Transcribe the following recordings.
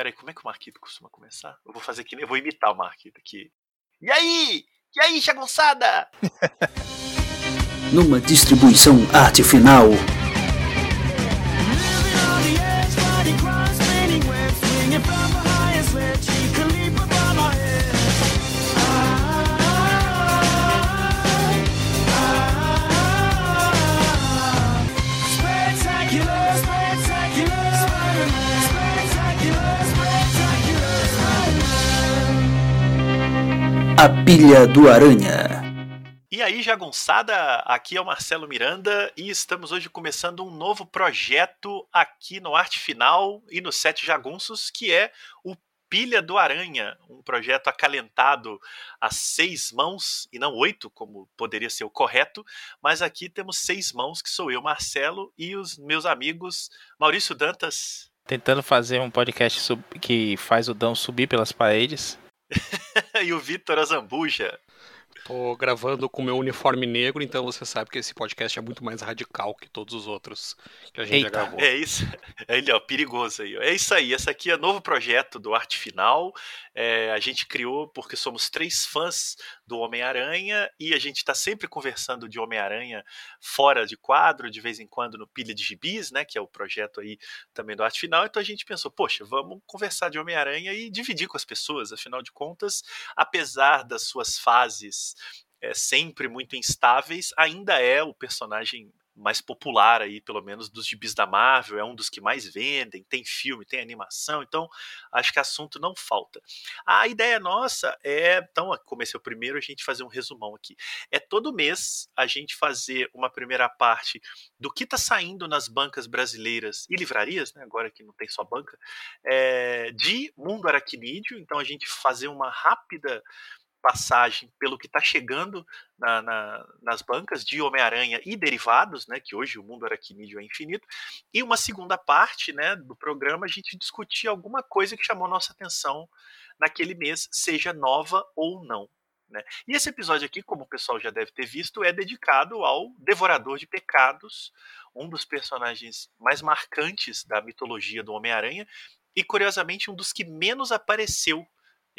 Peraí, como é que o Marquito costuma começar? Eu vou fazer aqui, eu vou imitar o Marquito aqui. E aí? E aí, chagonçada? Numa distribuição arte final. A Pilha do Aranha. E aí, jagunçada, aqui é o Marcelo Miranda e estamos hoje começando um novo projeto aqui no Arte Final e no Sete Jagunços, que é o Pilha do Aranha, um projeto acalentado a seis mãos e não oito, como poderia ser o correto, mas aqui temos seis mãos, que sou eu, Marcelo, e os meus amigos Maurício Dantas. Tentando fazer um podcast que faz o Dão subir pelas paredes. e o Vitor Azambuja. Tô gravando com meu uniforme negro, então você sabe que esse podcast é muito mais radical que todos os outros que a gente Eita. já gravou. É isso. É ele, ó, perigoso aí. É isso aí. Esse aqui é novo projeto do Arte Final. É, a gente criou porque somos três fãs do Homem-Aranha e a gente está sempre conversando de Homem-Aranha fora de quadro, de vez em quando no Pilha de Gibis, né? Que é o projeto aí também do Arte Final. Então a gente pensou, poxa, vamos conversar de Homem-Aranha e dividir com as pessoas. Afinal de contas, apesar das suas fases é, sempre muito instáveis, ainda é o personagem mais popular aí, pelo menos dos gibis da Marvel, é um dos que mais vendem, tem filme, tem animação, então acho que assunto não falta. A ideia nossa é, então, é o primeiro, a gente fazer um resumão aqui. É todo mês a gente fazer uma primeira parte do que está saindo nas bancas brasileiras e livrarias, né, agora que não tem só banca, é, de Mundo Aracnídeo, então a gente fazer uma rápida passagem pelo que está chegando na, na, nas bancas de Homem-Aranha e derivados, né, que hoje o mundo aracnídeo é infinito, e uma segunda parte né, do programa a gente discutir alguma coisa que chamou nossa atenção naquele mês, seja nova ou não. Né? E esse episódio aqui, como o pessoal já deve ter visto, é dedicado ao Devorador de Pecados, um dos personagens mais marcantes da mitologia do Homem-Aranha, e curiosamente um dos que menos apareceu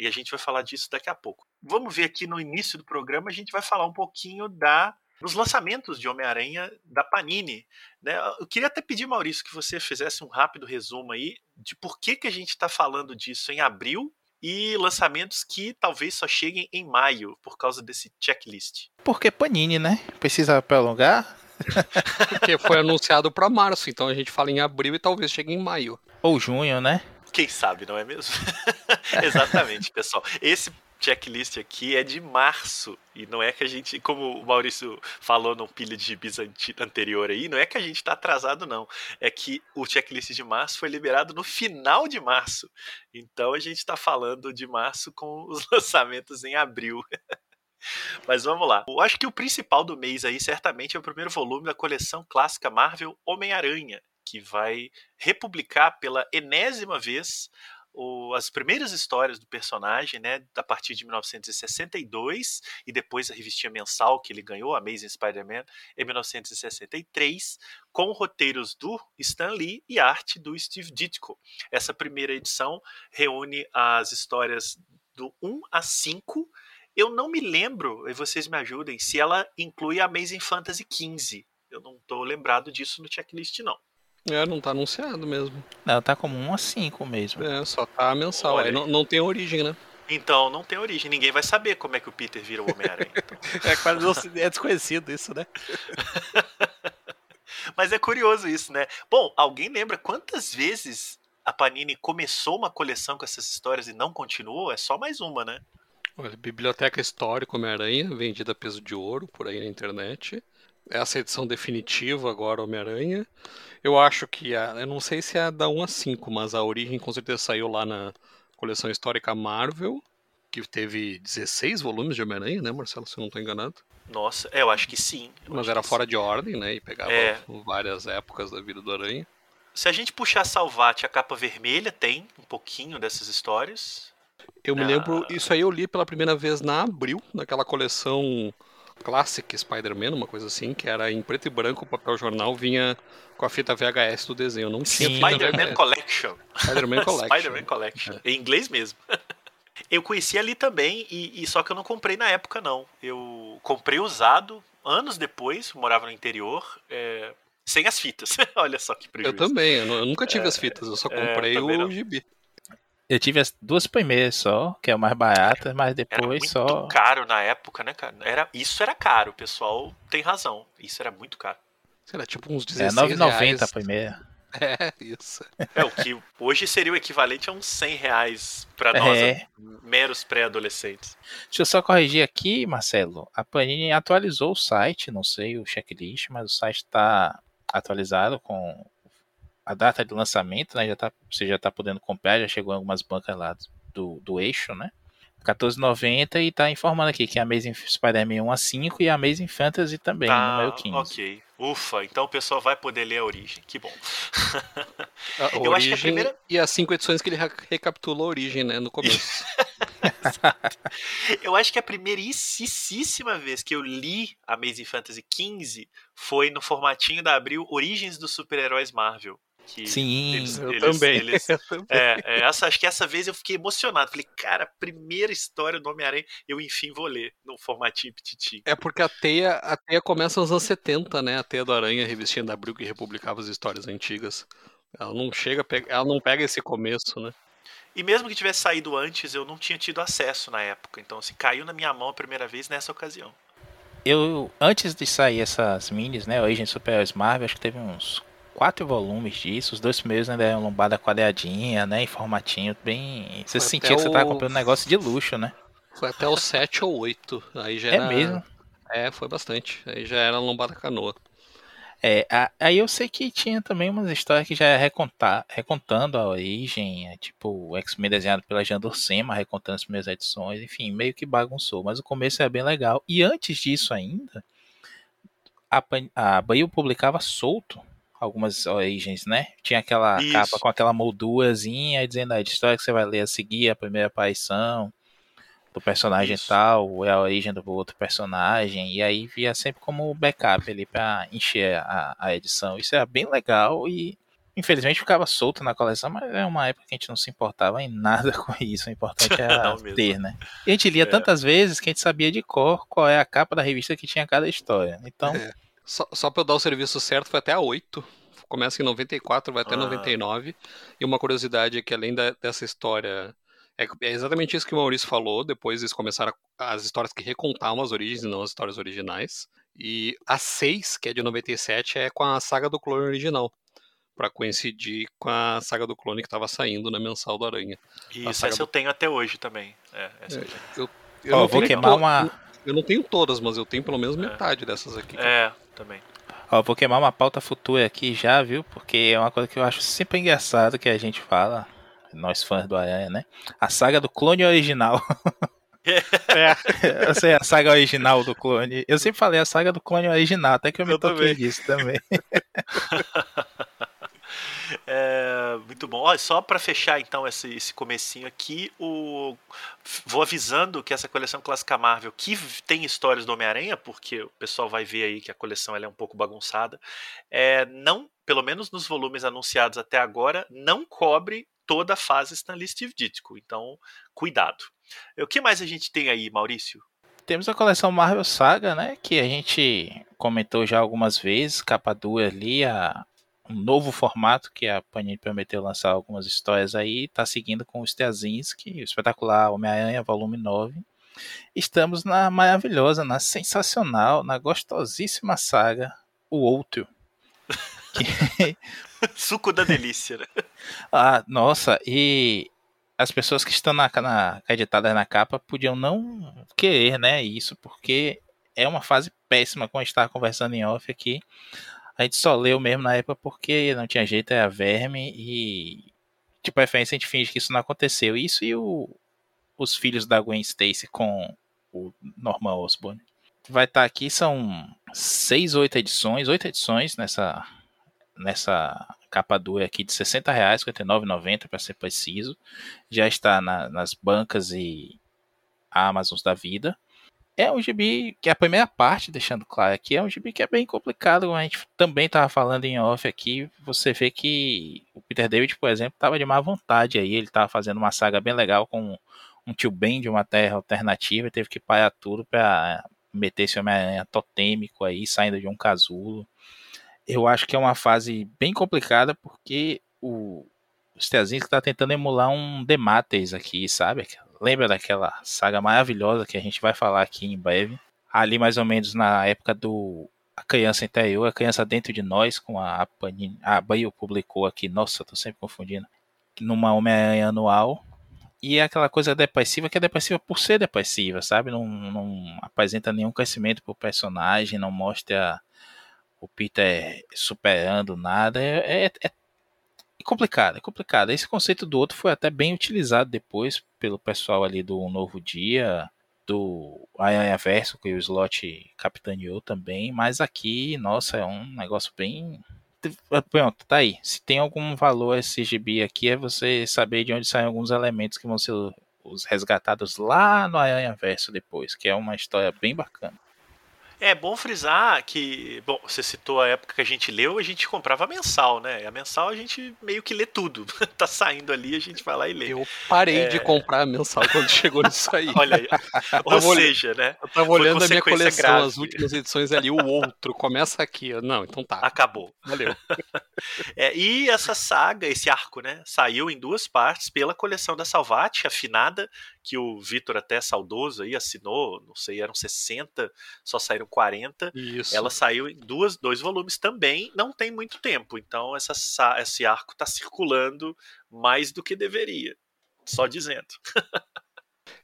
e a gente vai falar disso daqui a pouco. Vamos ver aqui no início do programa, a gente vai falar um pouquinho da dos lançamentos de Homem-Aranha da Panini. Né? Eu queria até pedir, Maurício, que você fizesse um rápido resumo aí de por que, que a gente está falando disso em abril e lançamentos que talvez só cheguem em maio por causa desse checklist. Porque Panini, né? Precisa prolongar? Porque foi anunciado para março, então a gente fala em abril e talvez chegue em maio. Ou junho, né? Quem sabe, não é mesmo? Exatamente, pessoal. Esse checklist aqui é de março. E não é que a gente, como o Maurício falou no pilha de gibis anterior aí, não é que a gente está atrasado, não. É que o checklist de março foi liberado no final de março. Então a gente está falando de março com os lançamentos em abril. Mas vamos lá. Eu acho que o principal do mês aí, certamente, é o primeiro volume da coleção clássica Marvel Homem-Aranha, que vai republicar pela enésima vez o, as primeiras histórias do personagem, né, a partir de 1962, e depois a revistinha mensal que ele ganhou, Amazing Spider-Man, em 1963, com roteiros do Stan Lee e arte do Steve Ditko. Essa primeira edição reúne as histórias do 1 a 5. Eu não me lembro, e vocês me ajudem, se ela inclui a Amazing Fantasy 15. Eu não estou lembrado disso no checklist, não. É, não tá anunciado mesmo. Não, tá como 1 a 5 mesmo. É, só tá mensal. Aí não, não tem origem, né? Então, não tem origem. Ninguém vai saber como é que o Peter vira o Homem-Aranha. Então. é quase é desconhecido isso, né? Mas é curioso isso, né? Bom, alguém lembra quantas vezes a Panini começou uma coleção com essas histórias e não continuou? É só mais uma, né? Olha, Biblioteca Histórica Homem-Aranha, vendida a peso de ouro por aí na internet. Essa edição definitiva agora, Homem-Aranha. Eu acho que a. Eu não sei se é da 1 a 5, mas a origem com certeza saiu lá na coleção histórica Marvel, que teve 16 volumes de Homem-Aranha, né, Marcelo? Se eu não estou enganado. Nossa, é, eu acho que sim. Mas era fora sim. de ordem, né? E pegava é. várias épocas da vida do Aranha. Se a gente puxar Salvate, a capa vermelha tem um pouquinho dessas histórias. Eu me ah. lembro, isso aí eu li pela primeira vez na Abril, naquela coleção Classic Spider-Man, uma coisa assim, que era em preto e branco, o papel jornal vinha com a fita VHS do desenho. Não tinha Spider-Man. Collection. Spider-Man Collection. Spider-Man Collection. Em inglês mesmo. Eu conheci ali também, e, e só que eu não comprei na época, não. Eu comprei usado anos depois, morava no interior, é, sem as fitas. Olha só que Eu prejuízo. também, eu, eu nunca tive as fitas, eu só é, comprei o não. gibi. Eu tive as duas primeiras só, que é o mais barato, mas Era depois muito só. caro na época, né, cara? Era, isso era caro, o pessoal tem razão. Isso era muito caro. Sei lá, tipo uns É 16 9,90 reais. a primeira. É, isso. É o que hoje seria o equivalente a uns 100 reais pra nós, É. meros pré-adolescentes. Deixa eu só corrigir aqui, Marcelo. A Panini atualizou o site, não sei o checklist, mas o site está atualizado com a data de lançamento, né? Já tá, você já está podendo comprar, já chegou em algumas bancas lá do, do eixo, né? 14,90 e tá informando aqui que a Amazing Spider-Man 1 a 5 e a Amazing Fantasy também, Tá, número 15. ok. Ufa, então o pessoal vai poder ler a origem. Que bom. A Eu acho que a origem primeira- e as cinco edições que ele re- recapitulou a origem, né, no começo. Eu acho que a primeiríssima vez que eu li Amazing Fantasy XV foi no formatinho da Abril Origens dos Super-Heróis Marvel. Que Sim, eles- eu eles- também. eles- eu também. É, é, essa, acho que essa vez eu fiquei emocionado. Falei, cara, primeira história do Homem-Aranha, eu enfim vou ler no formatinho petiti. É porque a teia, a teia começa nos anos 70, né? A teia do Aranha, a revistinha da Abril que republicava as histórias antigas. Ela não chega, ela não pega esse começo, né? E mesmo que tivesse saído antes, eu não tinha tido acesso na época. Então, assim, caiu na minha mão a primeira vez nessa ocasião. eu antes de sair essas minis, né, Origem Super-Heróis Marvel, acho que teve uns quatro volumes disso. Os dois primeiros ainda eram lombada quadradinha, né, em formatinho bem... Você Foi sentia que você tava o- comprando um negócio de luxo, né? Foi até o 7 ou 8. Aí já É era. mesmo. É, foi bastante. Aí já era lombada canoa. É, a- aí eu sei que tinha também umas histórias que já é recontar, recontando a origem, é, tipo o X-Men desenhado pela Jean Dorsema, recontando as primeiras edições, enfim, meio que bagunçou, mas o começo é bem legal. E antes disso ainda, a, a Bahia publicava solto algumas origens, né? Tinha aquela Isso. capa com aquela moldurazinha dizendo a história que você vai ler a seguir, a primeira aparição do personagem Isso. tal, é a origem do outro personagem, e aí via sempre como backup ali pra encher a, a edição. Isso era bem legal e infelizmente ficava solto na coleção, mas é uma época que a gente não se importava em nada com isso. O importante era Não mesmo. ter, né? E a gente lia É. tantas vezes que a gente sabia de cor qual é a capa da revista que tinha cada história. Então, É. Só, só pra eu dar o serviço certo, foi até a 8. Começa em 94, vai até Ah. 99. E uma curiosidade é que além da- dessa história. É, é exatamente isso que o Maurício falou. Depois eles começaram a- as histórias que recontavam as origens e não as histórias originais. E a 6, que é de 97, é com a saga do clone original. Pra coincidir com a saga do clone que tava saindo na mensal do Aranha. Isso, essa eu tenho até hoje também. É, essa eu tenho. Eu, não vou tenho queimar to- uma. Eu não tenho todas, mas eu tenho pelo menos metade dessas aqui. É, também. Ó, vou queimar uma pauta futura aqui já, viu? Porque é uma coisa que eu acho sempre engraçado que a gente fala, nós fãs do Aranha, né? A saga do clone original. É. eu sei, a saga original do clone. Eu sempre falei a saga do clone original, até que eu me Eu toquei também. disso também. É, muito bom. Olha, só para fechar então esse, esse comecinho aqui, o... vou avisando que essa coleção clássica Marvel, que tem histórias do Homem-Aranha, porque o pessoal vai ver aí que a coleção ela é um pouco bagunçada, é, não, pelo menos nos volumes anunciados até agora, não cobre toda a fase Stanley Steve Ditko. Então, cuidado. O que mais a gente tem aí, Maurício? Temos a coleção Marvel Saga, né? Que a gente comentou já algumas vezes, capa dura ali, a, um novo formato que a Panini prometeu lançar algumas histórias aí, tá seguindo com o Straczynski, o espetacular Homem-Aranha, volume 9. Estamos na maravilhosa, na sensacional, na gostosíssima saga O Outro. Que Suco da delícia, né? ah, nossa, e as pessoas que estão na, na editadas na capa podiam não querer, né, isso, porque é uma fase péssima, como a gente estava conversando em off aqui. A gente só leu mesmo na época porque não tinha jeito, era verme e de preferência a gente finge que isso não aconteceu. Isso e o, os filhos da Gwen Stacy com o Norman Osborn. Vai estar aqui, são seis, oito edições, oito edições nessa nessa capa dura aqui de 60 reais, 59,90 para ser preciso. Já está na- nas bancas e Amazons da vida. É um gibi que é a primeira parte, deixando claro aqui, é um gibi que é bem complicado, como a gente também estava falando em off aqui, você vê que o Peter David, por exemplo, estava de má vontade aí, ele estava fazendo uma saga bem legal com um tio Ben de uma terra alternativa, teve que parar tudo para meter esse Homem-Aranha totêmico aí, saindo de um casulo. Eu acho que é uma fase bem complicada, porque o, o Straczynski está tentando emular um Demates aqui, sabe? Lembra daquela saga maravilhosa que a gente vai falar aqui em breve? Ali mais ou menos na época do A Criança Interior, A Criança Dentro de Nós, com a Panini, a Baio publicou aqui, nossa, tô sempre confundindo, numa Homem-Aranha anual. E é aquela coisa depressiva que é depressiva por ser depressiva, sabe? Não, não apresenta nenhum crescimento pro personagem, não mostra o Peter superando nada. É, é, é é complicado, é complicado. Esse conceito do outro foi até bem utilizado depois pelo pessoal ali do Novo Dia, do Aranha Verso, que o Slot capitaneou também, mas aqui, nossa, é um negócio bem. Pronto, tá aí. Se tem algum valor esse aqui, é você saber de onde saem alguns elementos que vão ser os resgatados lá no Aranha Verso depois, que é uma história bem bacana. É bom frisar que, bom, você citou a época que a gente leu, a gente comprava mensal, né? A mensal a gente meio que lê tudo. tá saindo ali, a gente vai lá e lê. Eu parei é... de comprar mensal quando chegou nisso aí. Olha aí. Ou seja, né? Eu tava olhando a minha coleção, grave. as últimas edições ali, o outro, começa aqui. Não, então tá. Acabou. Valeu. é, e essa saga, esse arco, né? Saiu em duas partes pela coleção da Salvati, afinada, que o Vitor até saudoso aí assinou, não sei, eram 60, só saíram 40. Isso. Ela saiu em duas, dois volumes também, não tem muito tempo. Então essa, esse arco está circulando mais do que deveria. Só dizendo.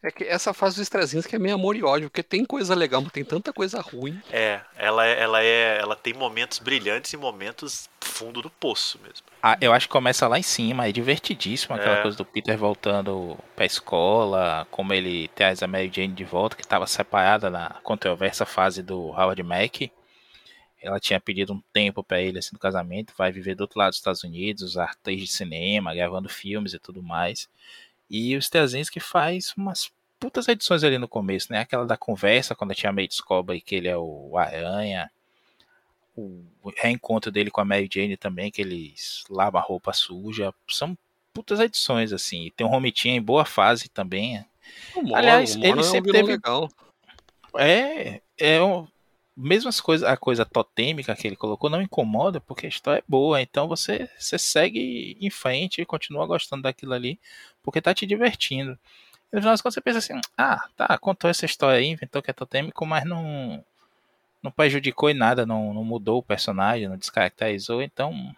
É que essa fase dos Strazinhos que é meio amor e ódio, porque tem coisa legal, mas tem tanta coisa ruim. É, ela é, ela é, ela tem momentos brilhantes e momentos fundo do poço mesmo. Ah, eu acho que começa lá em cima, é divertidíssimo aquela é. coisa do Peter voltando pra escola, como ele traz a Mary Jane de volta, que estava separada na controversa fase do Howard Mack. Ela tinha pedido um tempo para ele assim no casamento, vai viver do outro lado dos Estados Unidos, atriz de cinema, gravando filmes e tudo mais. E o Straczynski faz umas putas edições ali no começo, né? Aquela da conversa, quando a Tia May descobre que ele é o Aranha. O reencontro dele com a Mary Jane também, que eles lavam a roupa suja. São putas edições, assim. Tem um Romitinha em boa fase também. O Aliás, o ele é sempre teve. Legal. É, é um, mesmo as coisas, a coisa totêmica que ele colocou não incomoda, porque a história é boa, então você, você segue em frente e continua gostando daquilo ali, porque tá te divertindo. E no final das contas você pensa assim, ah, tá, contou essa história aí, inventou que é totêmico, mas não, não prejudicou em nada, não, não mudou o personagem, não descaracterizou, então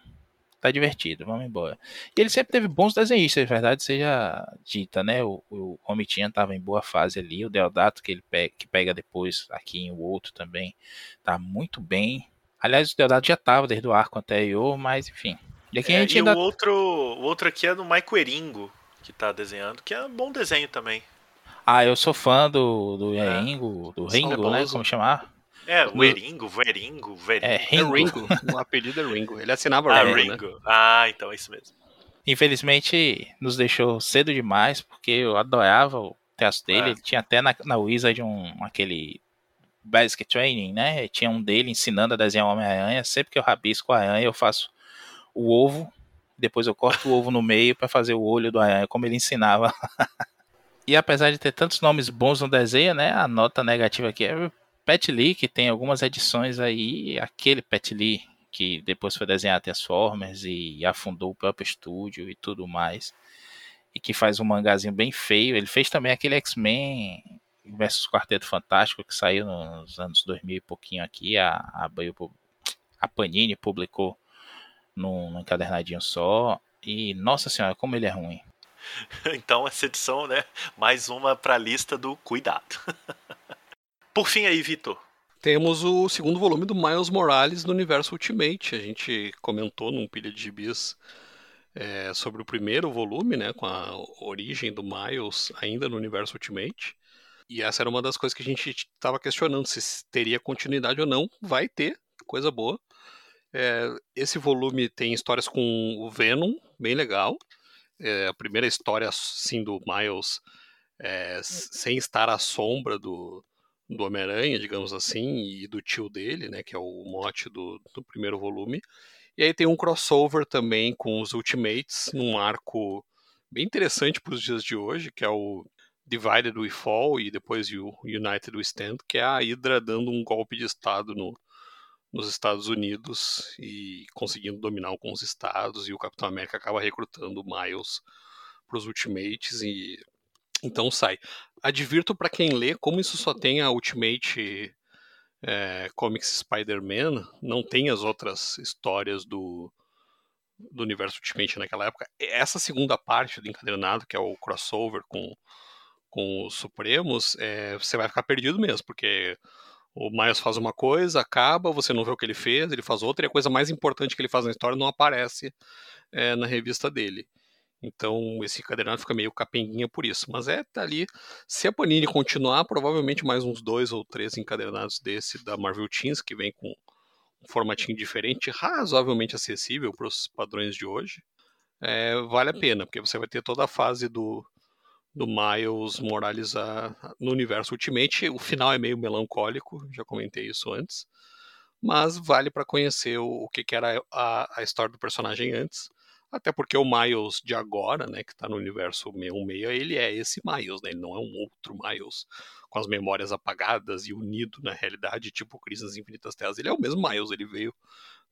tá divertido, vamos embora. E ele sempre teve bons desenhistas, verdade seja dita, né? O, o Romitinha tava em boa fase ali, o Deodato que ele pega, que pega depois aqui em o outro também, tá muito bem. Aliás, o Deodato já tava desde o arco anterior, mas enfim. E, aqui é, a gente e ainda... o, outro, o outro aqui é do Maico Eringo, que tá desenhando, que é um bom desenho também. Ah, eu sou fã do, do é. Eringo, do Ringo, né? Como chamar? É, o Eringo, Veringo, Veringo. É, Ringo. É Ringo. o apelido é Ringo. Ele assinava ah, Ringo. Né? Ah, então é isso mesmo. Infelizmente, nos deixou cedo demais, porque eu adorava o teatro dele. É. Ele tinha até na, na Wizard um, aquele Basic Training, né? Tinha um dele ensinando a desenhar Homem-Aranha. Sempre que eu rabisco a aranha, eu faço o ovo, depois eu corto o ovo no meio para fazer o olho do aranha, como ele ensinava. e apesar de ter tantos nomes bons no desenho, né? A nota negativa aqui é Pet Lee, que tem algumas edições aí, aquele Pet Lee que depois foi desenhar Transformers e afundou o próprio estúdio e tudo mais. E que faz um mangazinho bem feio. Ele fez também aquele X-Men versus Quarteto Fantástico que saiu nos anos 2000 e pouquinho aqui. A, a, a Panini publicou num, num encadernadinho só. E nossa senhora, como ele é ruim. Então essa edição, né? Mais uma para a lista do cuidado. Por fim aí, Vitor. Temos o segundo volume do Miles Morales no universo Ultimate. A gente comentou num pilha de gibis é, sobre o primeiro volume, né, com a origem do Miles ainda no universo Ultimate. E essa era uma das coisas que a gente estava questionando se teria continuidade ou não. Vai ter, coisa boa. É, esse volume tem histórias com o Venom, bem legal. É, a primeira história, sim, do Miles, é, sem estar à sombra do, do Homem-Aranha, digamos assim, e do tio dele, né, que é o mote do, do primeiro volume. E aí tem um crossover também com os Ultimates, num arco bem interessante para os dias de hoje, que é o Divided We Fall e depois o United We Stand, que é a Hydra dando um golpe de Estado no, nos Estados Unidos e conseguindo dominar alguns estados, e o Capitão América acaba recrutando Miles para os Ultimates e então sai. Advirto para quem lê, como isso só tem a Ultimate é, Comics Spider-Man, não tem as outras histórias do, do universo Ultimate naquela época. Essa segunda parte do encadernado, que é o crossover com, com os Supremos, é, você vai ficar perdido mesmo, porque o Miles faz uma coisa, acaba, você não vê o que ele fez, ele faz outra, e a coisa mais importante que ele faz na história não aparece é, na revista dele. Então, esse encadernado fica meio capenguinha por isso. Mas é, tá ali. Se a Panini continuar, provavelmente mais uns dois ou três encadernados desse da Marvel Teens, que vem com um formatinho diferente, razoavelmente acessível para os padrões de hoje, é, vale a pena, porque você vai ter toda a fase do, do Miles Morales a, no universo Ultimate. O final é meio melancólico, já comentei isso antes. Mas vale para conhecer o, o que, que era a, a história do personagem antes até porque o Miles de agora, né, que está no universo 616, ele é esse Miles, né? Ele não é um outro Miles com as memórias apagadas e unido na realidade, tipo Crise nas Infinitas Terras. Ele é o mesmo Miles, ele veio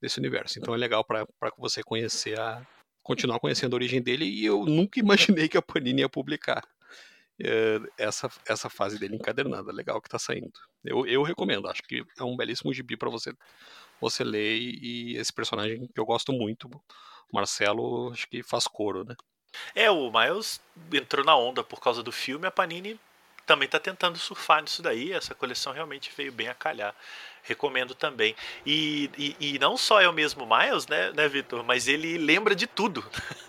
desse universo. Então é legal para você conhecer a continuar conhecendo a origem dele e eu nunca imaginei que a Panini ia publicar é, essa, essa fase dele encadernada. Legal que está saindo. Eu, eu recomendo, acho que é um belíssimo gibi para você você ler e esse personagem que eu gosto muito Marcelo acho que faz coro, né? É, o Miles entrou na onda por causa do filme, a Panini também está tentando surfar nisso daí. Essa coleção realmente veio bem a calhar. Recomendo também. E, e, e não só é o mesmo Miles, né, né Vitor? Mas ele lembra de tudo.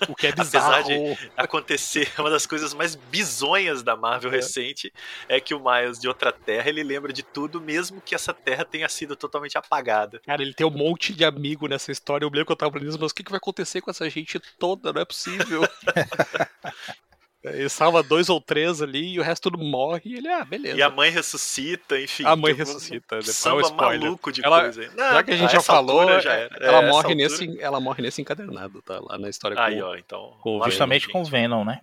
O que é bizarro. Apesar de acontecer uma das coisas mais bizonhas da Marvel é. recente, é que o Miles de outra terra ele lembra de tudo, mesmo que essa terra tenha sido totalmente apagada. Cara, ele tem um monte de amigo nessa história. Eu lembro que eu tava aprendendo, mas o que, que vai acontecer com essa gente toda? Não é possível. Ele salva dois ou três ali e o resto tudo morre e ele, ah, beleza. E a mãe ressuscita, enfim. A mãe ressuscita, depois samba é maluco de ela, coisa. Não, já que a gente já falou, já ela, é, morre nesse, ela morre nesse encadernado, tá? Lá na história Aí, com, ó, então, com Justamente Venom, com o Venom, né?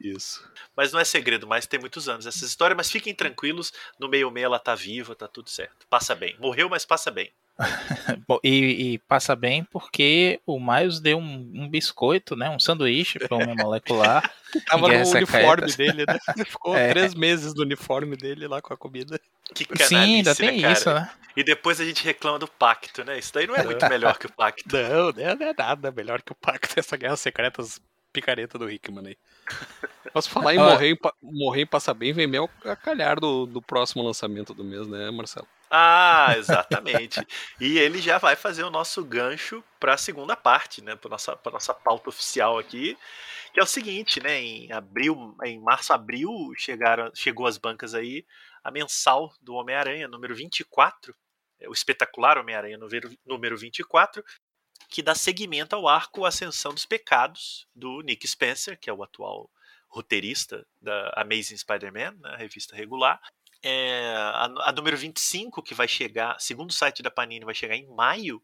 Isso. Mas não é segredo mais, tem muitos anos essa história, mas fiquem tranquilos, no meio meio ela tá viva, tá tudo certo. Passa bem. Morreu, mas passa bem. e, e, passa bem porque o Miles deu um, um biscoito, né? Um sanduíche para uma molecular. Tava no uniforme dele, né? Ficou é. três meses no uniforme dele lá com a comida. Que Sim, ainda tem né, isso, né? E depois a gente reclama do pacto, né? Isso daí não é muito melhor que o pacto. Não, não é nada melhor que o pacto. Essa guerra secretas picareta do Hickman aí. Posso falar em morrer, morrer e passar bem, vem meio a calhar do, do próximo lançamento do mês, né, Marcelo? Ah, exatamente. e ele já vai fazer o nosso gancho para a segunda parte, né, para nossa nossa pauta oficial aqui, que é o seguinte, né, em abril, em março, abril, chegaram chegou às bancas aí a mensal do Homem-Aranha, número 24, é, o espetacular Homem-Aranha número, número 24, que dá seguimento ao arco Ascensão dos Pecados do Nick Spencer, que é o atual roteirista da Amazing Spider-Man, né, revista regular, é, a, a, número 25, que vai chegar, segundo o site da Panini, vai chegar em maio,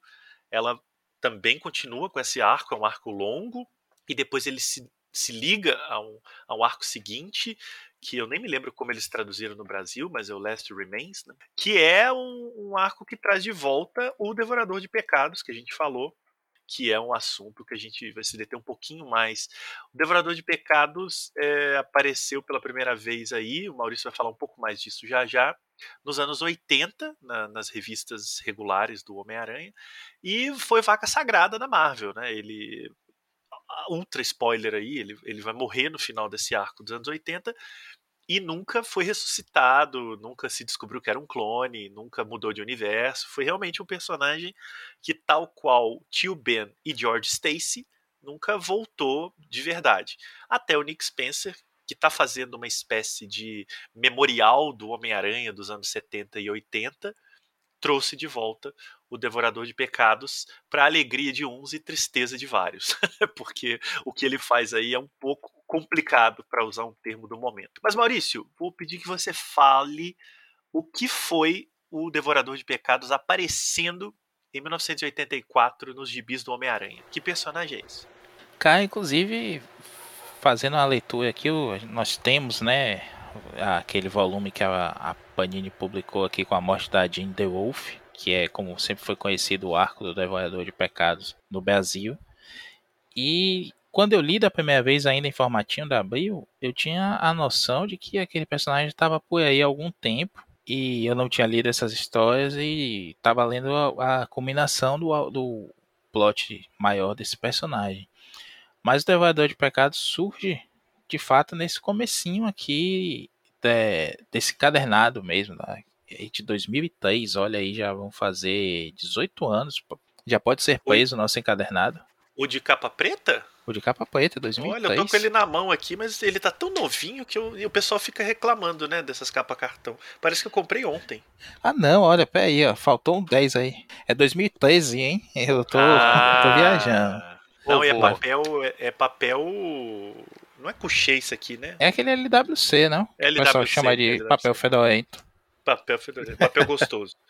ela também continua com esse arco, é um arco longo, e depois ele se, se liga a um, arco seguinte, que eu nem me lembro como eles traduziram no Brasil, mas é o Last Remains, né? que é um, um arco que traz de volta o Devorador de Pecados, que a gente falou, que é um assunto que a gente vai se deter um pouquinho mais. O Devorador de Pecados é, apareceu pela primeira vez aí, o Maurício vai falar um pouco mais disso já já, nos anos 80, na, nas revistas regulares do Homem-Aranha, e foi vaca sagrada da Marvel, né? Ele ultra spoiler aí, ele, ele vai morrer no final desse arco dos anos 80, e nunca foi ressuscitado, nunca se descobriu que era um clone, nunca mudou de universo. Foi realmente um personagem que, tal qual Tio Ben e George Stacy, nunca voltou de verdade. Até o Nick Spencer, que está fazendo uma espécie de memorial do Homem-Aranha dos anos 70 e 80, trouxe de volta o Devorador de Pecados para alegria de uns e tristeza de vários, porque o que ele faz aí é um pouco complicado, para usar um termo do momento. Mas, Maurício, vou pedir que você fale o que foi o Devorador de Pecados aparecendo em 1984 nos gibis do Homem-Aranha. Que personagem é esse? Cara, inclusive, fazendo uma leitura aqui, nós temos, né, aquele volume que a, a Panini publicou aqui com a morte da Jean DeWolf, que é como sempre foi conhecido o arco do Devorador de Pecados no Brasil. E quando eu li da primeira vez ainda em formatinho da Abril, eu tinha a noção de que aquele personagem estava por aí há algum tempo e eu não tinha lido essas histórias e estava lendo a, a combinação do, do plot maior desse personagem. Mas o Devorador de Pecados surge de fato nesse comecinho aqui de, desse cadernado mesmo, né? de 2003, olha aí, já vão fazer 18 anos, já pode ser preso o nosso encadernado. O de capa preta? O de capa preta, 2003. Olha, eu tô com ele na mão aqui, mas ele tá tão novinho que eu, o pessoal fica reclamando, né, dessas capas cartão. Parece que eu comprei ontem. Ah, não, olha, pera aí, ó, faltou um 10 aí. É 2013, hein? Eu tô, ah, tô viajando. Não, e é papel, é, é, papel. Não é couchê isso aqui, né? É aquele LWC, não? LWC, o pessoal chama de LWC. papel fedorento. Papel fedorento, papel gostoso.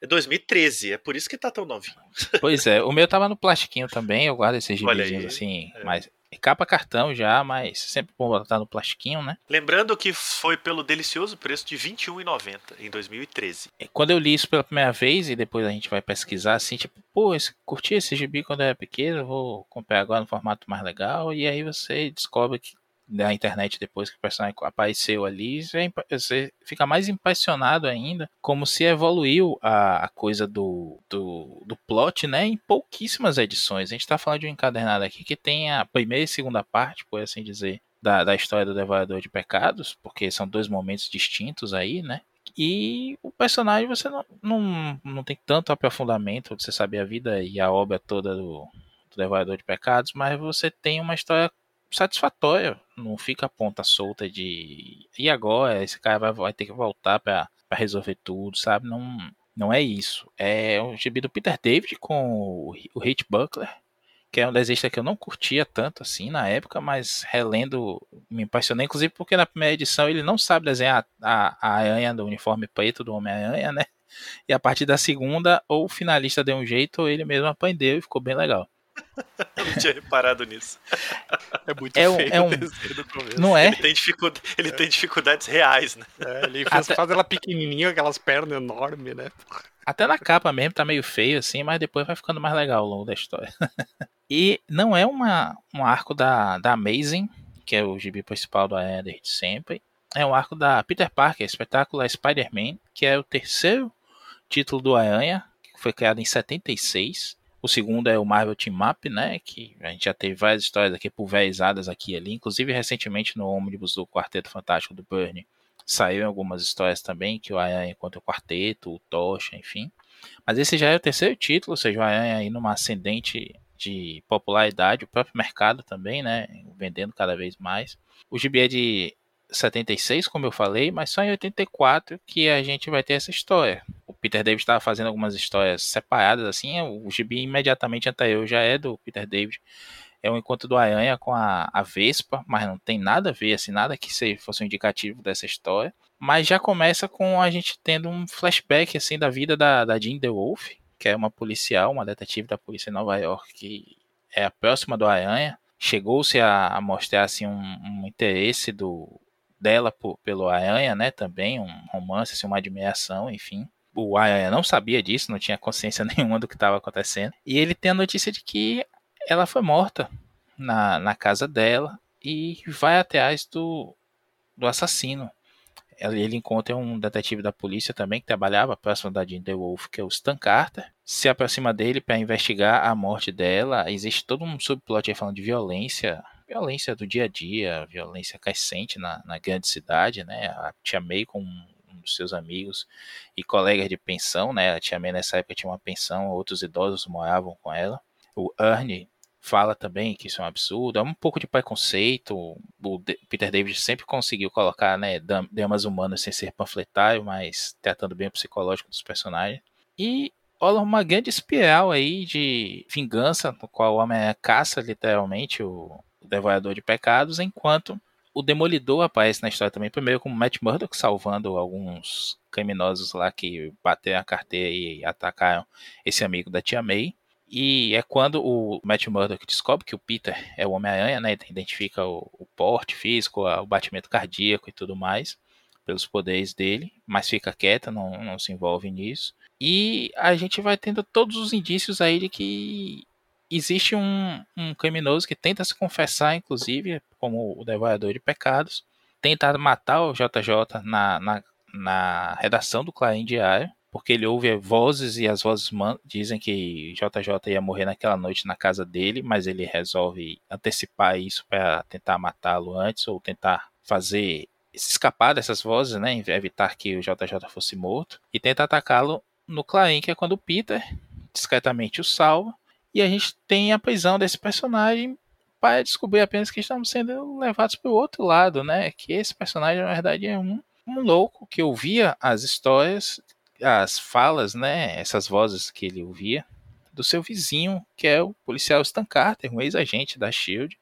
É 2013, é por isso que tá tão novinho. Pois é, o meu tava no plastiquinho também, eu guardo esses gibizinhos assim, é. mas capa cartão já, mas sempre bom botar no plastiquinho, né? Lembrando que foi pelo delicioso preço de R$ 21,90 em 2013. Quando eu li isso pela primeira vez e depois a gente vai pesquisar assim, tipo, pô, esse, curti esse gibi quando eu era pequeno, vou comprar agora no formato mais legal, e aí você descobre que da internet depois que o personagem apareceu ali, você fica mais impressionado ainda como se evoluiu a, a coisa do, do, do, plot, né, em pouquíssimas edições. A gente está falando de um encadernado aqui que tem a primeira e segunda parte, por assim dizer, da, da história do Devorador de Pecados, porque são dois momentos distintos aí, né? E o personagem você não, não, não tem tanto aprofundamento, você sabe a vida e a obra toda do, do Devorador de Pecados, mas você tem uma história satisfatória. Não fica a ponta solta de. E agora? Esse cara vai, vai ter que voltar para resolver tudo, sabe? Não, não é isso. É um gibi do Peter David com o, o Hit Buckler, que é um desenho que eu não curtia tanto assim na época, mas relendo me impressionei, inclusive porque na primeira edição ele não sabe desenhar a, a aranha do uniforme preto do Homem-Aranha, né? E a partir da segunda, ou o finalista deu um jeito, ou ele mesmo aprendeu e ficou bem legal. Eu não tinha reparado nisso. É muito é feio é um, Não é? Ele tem, dificuldade, ele é. tem dificuldades reais, né? É, ele fez, Até... faz ela pequenininha, aquelas pernas enormes, né? Até na capa mesmo tá meio feio assim, mas depois vai ficando mais legal ao longo da história. e não é uma, um arco da, da Amazing, que é o gibi principal do Aranha desde sempre. É um arco da Peter Parker, espetáculo Spider-Man, que é o terceiro título do Aranha, que foi criado em 76 o segundo é o Marvel Team Up, né? Que a gente já teve várias histórias aqui pulverizadas aqui e ali. Inclusive, recentemente no ônibus do Quarteto Fantástico do Burnie, saiu algumas histórias também, que o Aranha encontra o Quarteto, o Tocha, enfim. Mas esse já é o terceiro título, ou seja, o Aranha aí numa ascendente de popularidade, o próprio mercado também, né? Vendendo cada vez mais. O gibi é de 76, como eu falei, mas só em 84 que a gente vai ter essa história. Peter David estava fazendo algumas histórias separadas, assim, o gibi imediatamente anterior já é do Peter David. É o um encontro do Aranha com a, a, Vespa, mas não tem nada a ver, assim, nada que fosse um indicativo dessa história. Mas já começa com a gente tendo um flashback, assim, da vida da, da Jean DeWolf, que é uma policial, uma detetive da polícia em Nova York, que é a próxima do Aranha. Chegou-se a, a mostrar, assim, um, um interesse do, dela por, pelo Aranha, né? Também um romance, assim, uma admiração, enfim. O Aranha não sabia disso, não tinha consciência nenhuma do que estava acontecendo. E ele tem a notícia de que ela foi morta na, na casa dela e vai atrás do, do assassino. Ele encontra um detetive da polícia também que trabalhava próximo da Jean DeWolf, que é o Stan Carter. Se aproxima dele para investigar a morte dela. Existe todo um subplot aí falando de violência violência do dia a dia, violência crescente na, na grande cidade, né? A tia May com dos seus amigos e colegas de pensão, né? A tia May nessa época tinha uma pensão, outros idosos moravam com ela. O Ernie fala também que isso é um absurdo, é um pouco de preconceito. O Peter David sempre conseguiu colocar, né, dramas humanos sem ser panfletário, mas tratando bem o psicológico dos personagens. E rola uma grande espiral aí de vingança, no qual o homem caça literalmente o, Devorador de Pecados, enquanto o Demolidor aparece na história também, primeiro como Matt Murdock, salvando alguns criminosos lá que bateram a carteira e atacaram esse amigo da tia May. E é quando o Matt Murdock descobre que o Peter é o Homem-Aranha, né? Identifica o, o porte físico, o batimento cardíaco e tudo mais, pelos poderes dele, mas fica quieta, não, não se envolve nisso. E a gente vai tendo todos os indícios aí de que existe um, um criminoso que tenta se confessar, inclusive, como o devorador de pecados, tenta matar o JJ na, na, na redação do Clarim Diário, porque ele ouve vozes e as vozes dizem que JJ ia morrer naquela noite na casa dele, mas ele resolve antecipar isso para tentar matá-lo antes ou tentar fazer se escapar dessas vozes, né, evitar que o JJ fosse morto e tenta atacá-lo no Clarim, que é quando o Peter discretamente o salva e a gente tem a prisão desse personagem para descobrir apenas que estamos sendo levados para o outro lado, né? Que esse personagem, na verdade, é um, um louco que ouvia as histórias, as falas, né? Essas vozes que ele ouvia do seu vizinho, que é o policial Stan Carter, um ex-agente da SHIELD,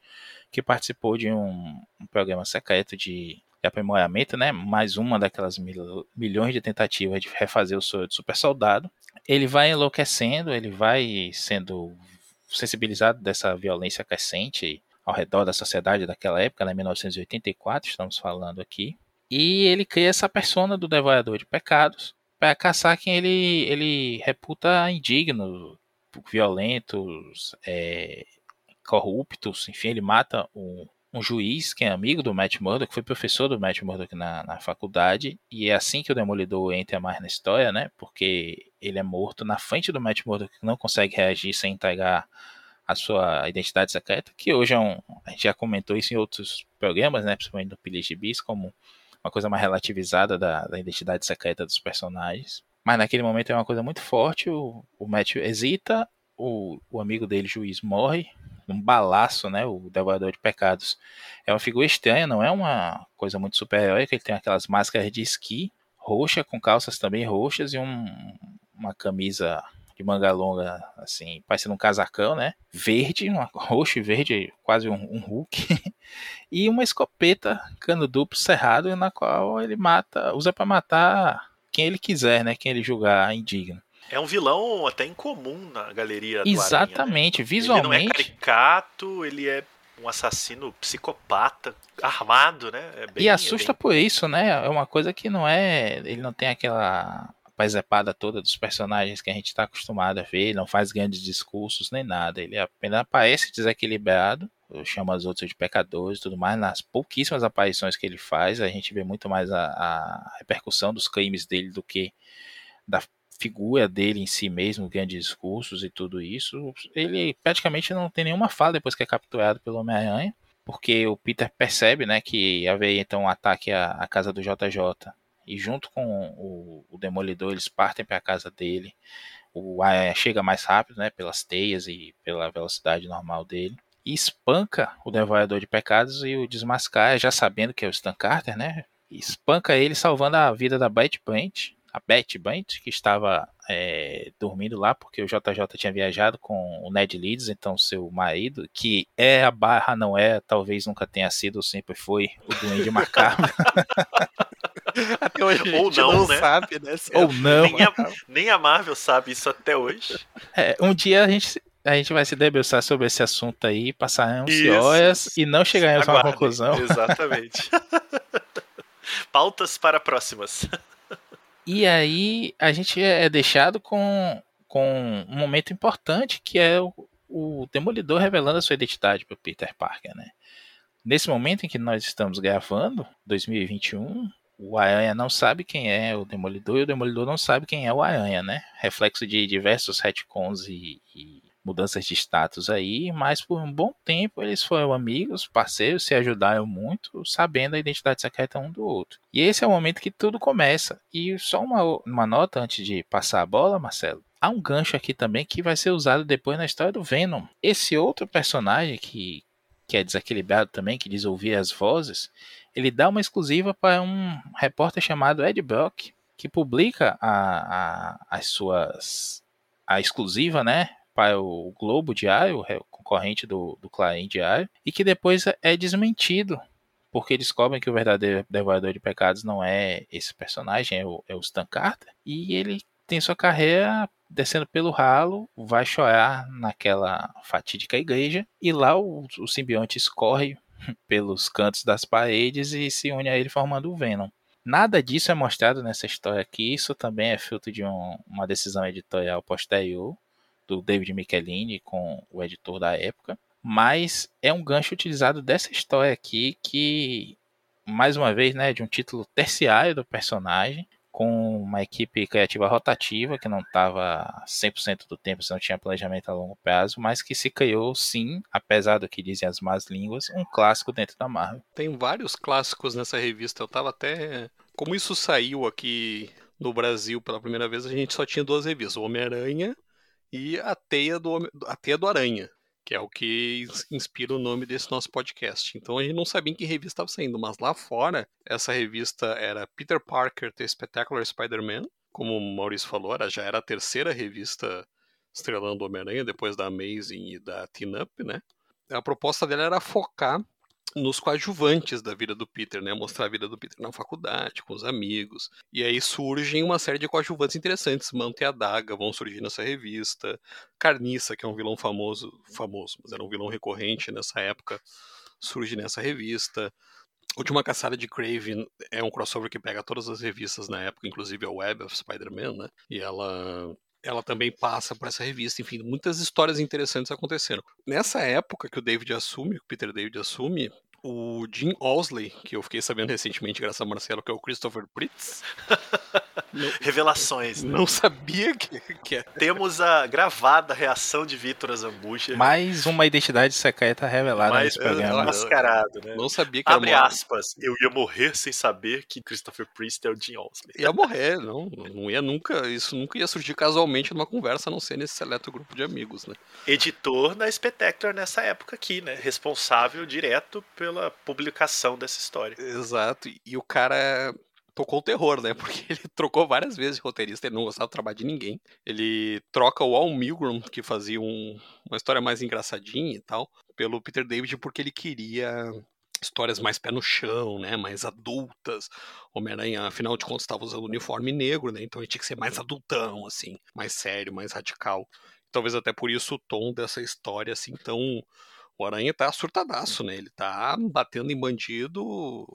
que participou de um, um programa secreto de, aprimoramento, né? Mais uma daquelas mil, milhões de tentativas de refazer o sonho de super soldado. Ele vai enlouquecendo, ele vai sendo sensibilizado dessa violência crescente ao redor da sociedade daquela época, né, 1984, estamos falando aqui. E ele cria essa persona do devorador de pecados para caçar quem ele, ele reputa indigno, violentos, é, corruptos, enfim, ele mata um, um, juiz que é amigo do Matt Murdock, foi professor do Matt Murdock na, na faculdade, e é assim que o Demolidor entra mais na história, né, porque ele é morto na frente do Matt Murdock, que não consegue reagir sem entregar a sua identidade secreta, que hoje é um. A gente já comentou isso em outros programas, né? Principalmente no Pili Bis, como uma coisa mais relativizada da, da, identidade secreta dos personagens. Mas naquele momento é uma coisa muito forte. O, o Matthew hesita, o, o amigo dele, juiz, morre. Um balaço, né? O Devorador de Pecados. É uma figura estranha, não é uma coisa muito super-heróica. Ele tem aquelas máscaras de esqui roxa, com calças também roxas e um, uma camisa de manga longa, assim, parecendo um casacão, né? Verde, uma, roxo e verde, quase um, um Hulk. e uma escopeta, cano duplo, cerrado, na qual ele mata, usa para matar quem ele quiser, né? Quem ele julgar indigno. É um vilão até incomum na galeria do Exatamente, Aranha, né? visualmente. Ele não é caricato, ele é um assassino psicopata, armado, né? É bem, e assusta é bem... por isso, né? É uma coisa que não é. Ele não tem aquela paisepada toda dos personagens que a gente está acostumado a ver, ele não faz grandes discursos nem nada, ele apenas aparece desequilibrado, chama os outros de pecadores e tudo mais, nas pouquíssimas aparições que ele faz, a gente vê muito mais a, a repercussão dos crimes dele do que da figura dele em si mesmo, grandes discursos e tudo isso. Ele praticamente não tem nenhuma fala depois que é capturado pelo Homem-Aranha, porque o Peter percebe né, que haveria então um ataque à, à casa do JJ e junto com o, o Demolidor eles partem para a casa dele. O Aranha chega mais rápido, né, pelas teias e pela velocidade normal dele. E espanca o Devorador de Pecados e o desmascara, já sabendo que é o Stan Carter, né? Espanca ele, salvando a vida da Betty Brant, a Betty Brant, que estava é, dormindo lá, porque o JJ tinha viajado com o Ned Leeds, então seu marido, que é a barra, não é, talvez nunca tenha sido, sempre foi o Duende Macabro. Até hoje Ou não, não né? sabe, né? Ou não. Nem a, nem a, Marvel sabe isso até hoje. É, um dia a gente, a gente vai se debruçar sobre esse assunto aí, passaremos isso, horas e não chegaremos a uma conclusão. Exatamente. Pautas para próximas. E aí a gente é deixado com, com um momento importante que é o, o Demolidor revelando a sua identidade para Peter Parker, né? Nesse momento em que nós estamos gravando, 2021, o Aranha não sabe quem é o Demolidor e o Demolidor não sabe quem é o Aranha, né? Reflexo de diversos retcons e, e mudanças de status aí, mas por um bom tempo eles foram amigos, parceiros, se ajudaram muito, sabendo a identidade secreta um do outro. E esse é o momento que tudo começa. E só uma, uma nota antes de passar a bola, Marcelo. Há um gancho aqui também que vai ser usado depois na história do Venom. Esse outro personagem que, que é desequilibrado também, que diz ouvir as vozes, ele dá uma exclusiva para um repórter chamado Ed Brock, que publica a, a, as suas a exclusiva, né, o Globo Diário, concorrente do, do Clarim Diário, e que depois é desmentido porque descobrem que o verdadeiro devorador de pecados não é esse personagem, é o, é o Stan Carter, e ele tem sua carreira descendo pelo ralo, vai chorar naquela fatídica igreja, e lá o, o simbionte escorre pelos cantos das paredes e se une a ele formando o Venom. Nada disso é mostrado nessa história aqui, isso também é fruto de um, uma decisão editorial posterior do David Michelini com o editor da época, mas é um gancho utilizado dessa história aqui que mais uma vez, né, de um título terciário do personagem, com uma equipe criativa rotativa, que não estava 100% do tempo, se não tinha planejamento a longo prazo, mas que se criou, sim, apesar do que dizem as más línguas, um clássico dentro da Marvel. Tem vários clássicos nessa revista, eu estava até... Como isso saiu aqui no Brasil pela primeira vez, a gente só tinha duas revistas, o Homem-Aranha e a Teia do, a Teia do Aranha que é o que inspira o nome desse nosso podcast. Então a gente não sabia em que revista estava saindo, mas lá fora, essa revista era Peter Parker The Spectacular Spider-Man, como o Maurício falou, era, já era a terceira revista estrelando Homem-Aranha, depois da Amazing e da Teen Up, né? A proposta dela era focar nos coadjuvantes da vida do Peter, né? Mostrar a vida do Peter na faculdade, com os amigos. E aí surgem uma série de coadjuvantes interessantes. Mante a Daga vão surgir nessa revista. Carniça, que é um vilão famoso, famoso, mas era um vilão recorrente nessa época, surge nessa revista. Última Caçada de Craven é um crossover que pega todas as revistas na época, inclusive a Web of Spider-Man, né? E ela ela também passa por essa revista. Enfim, muitas histórias interessantes aconteceram. Nessa época que o David assume, o Peter David assume, o Jim Osley, que eu fiquei sabendo recentemente, graças a Marcelo, que é o Christopher Pritz. Revelações. Né? Não sabia que, que é. Temos a gravada reação de Vitor Azambuja. Mais uma identidade secreta revelada Mais nesse programa. Mascarado, né? Não sabia que Abre era aspas, eu ia morrer sem saber que Christopher Priest é o Jim Osley. Ia morrer, não, não ia nunca, isso nunca ia surgir casualmente numa conversa, a não ser nesse seleto grupo de amigos, né? Editor da Spectacular nessa época aqui, né? Responsável direto pela publicação dessa história. Exato, e o cara tocou o terror, né? Porque ele trocou várias vezes de roteirista, ele não gostava do trabalho de ninguém. Ele troca o Al Milgrom, que fazia um, uma história mais engraçadinha e tal, pelo Peter David, porque ele queria histórias mais pé no chão, né? Mais adultas. Homem-Aranha, afinal de contas, estava usando uniforme negro, né? Então ele tinha que ser mais adultão, assim, mais sério, mais radical. Talvez até por isso o tom dessa história, assim, tão o Aranha tá surtadaço, né? Ele tá batendo em bandido.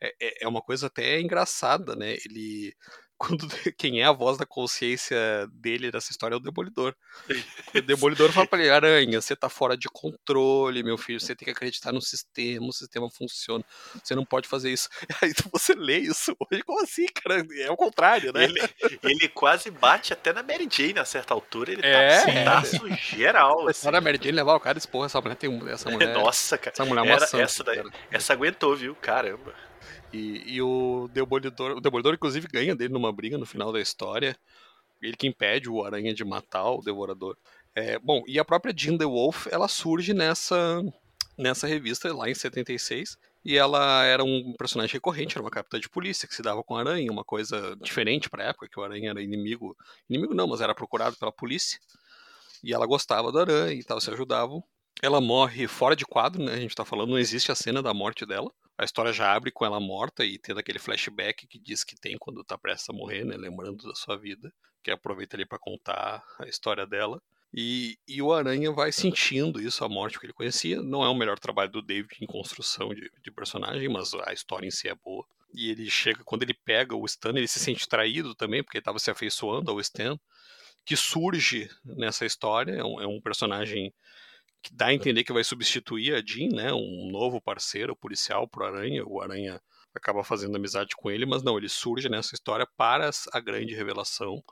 É, é, é uma coisa até engraçada, né? Ele quando quem é a voz da consciência dele nessa história é o Demolidor. o Demolidor fala pra ele, Aranha, você tá fora de controle, meu filho, você tem que acreditar no sistema, o sistema funciona, você não pode fazer isso. Aí você lê isso hoje, como assim, cara? É o contrário, né? Ele, ele quase bate até na Mary Jane a certa altura, ele tá é, tá putaço é. geral. Assim. a Mary Jane levar o cara e expor essa mulher, tem essa mulher. Nossa, cara. Essa mulher é uma Era, essa, daí, essa aguentou, viu? Caramba. E, e o Demolidor, o Demolidor inclusive ganha dele numa briga no final da história. Ele que impede o Aranha de matar o Devorador. É, bom, e a própria Jean the Wolf, ela surge nessa nessa revista lá em 76 e ela era um personagem recorrente, era uma capitã de polícia que se dava com a Aranha, uma coisa diferente para época, que o Aranha era inimigo, inimigo não, mas era procurado pela polícia. E ela gostava do Aranha e tal, se ajudavam. Ela morre fora de quadro, né? A gente tá falando, não existe a cena da morte dela a história já abre com ela morta e tendo aquele flashback que diz que tem quando tá prestes a morrer, né? Lembrando da sua vida, que aproveita ali para contar a história dela. E, e, o Aranha vai sentindo isso, a morte que ele conhecia. Não é o melhor trabalho do David em construção de, de personagem, mas a história em si é boa. E ele chega, quando ele pega o Stan, ele se sente traído também, porque estava se afeiçoando ao Stan, que surge nessa história. É um, é um personagem que dá a entender que vai substituir a Jean, né, um novo parceiro policial pro Aranha. O Aranha acaba fazendo amizade com ele, mas não, ele surge nessa história para a grande revelação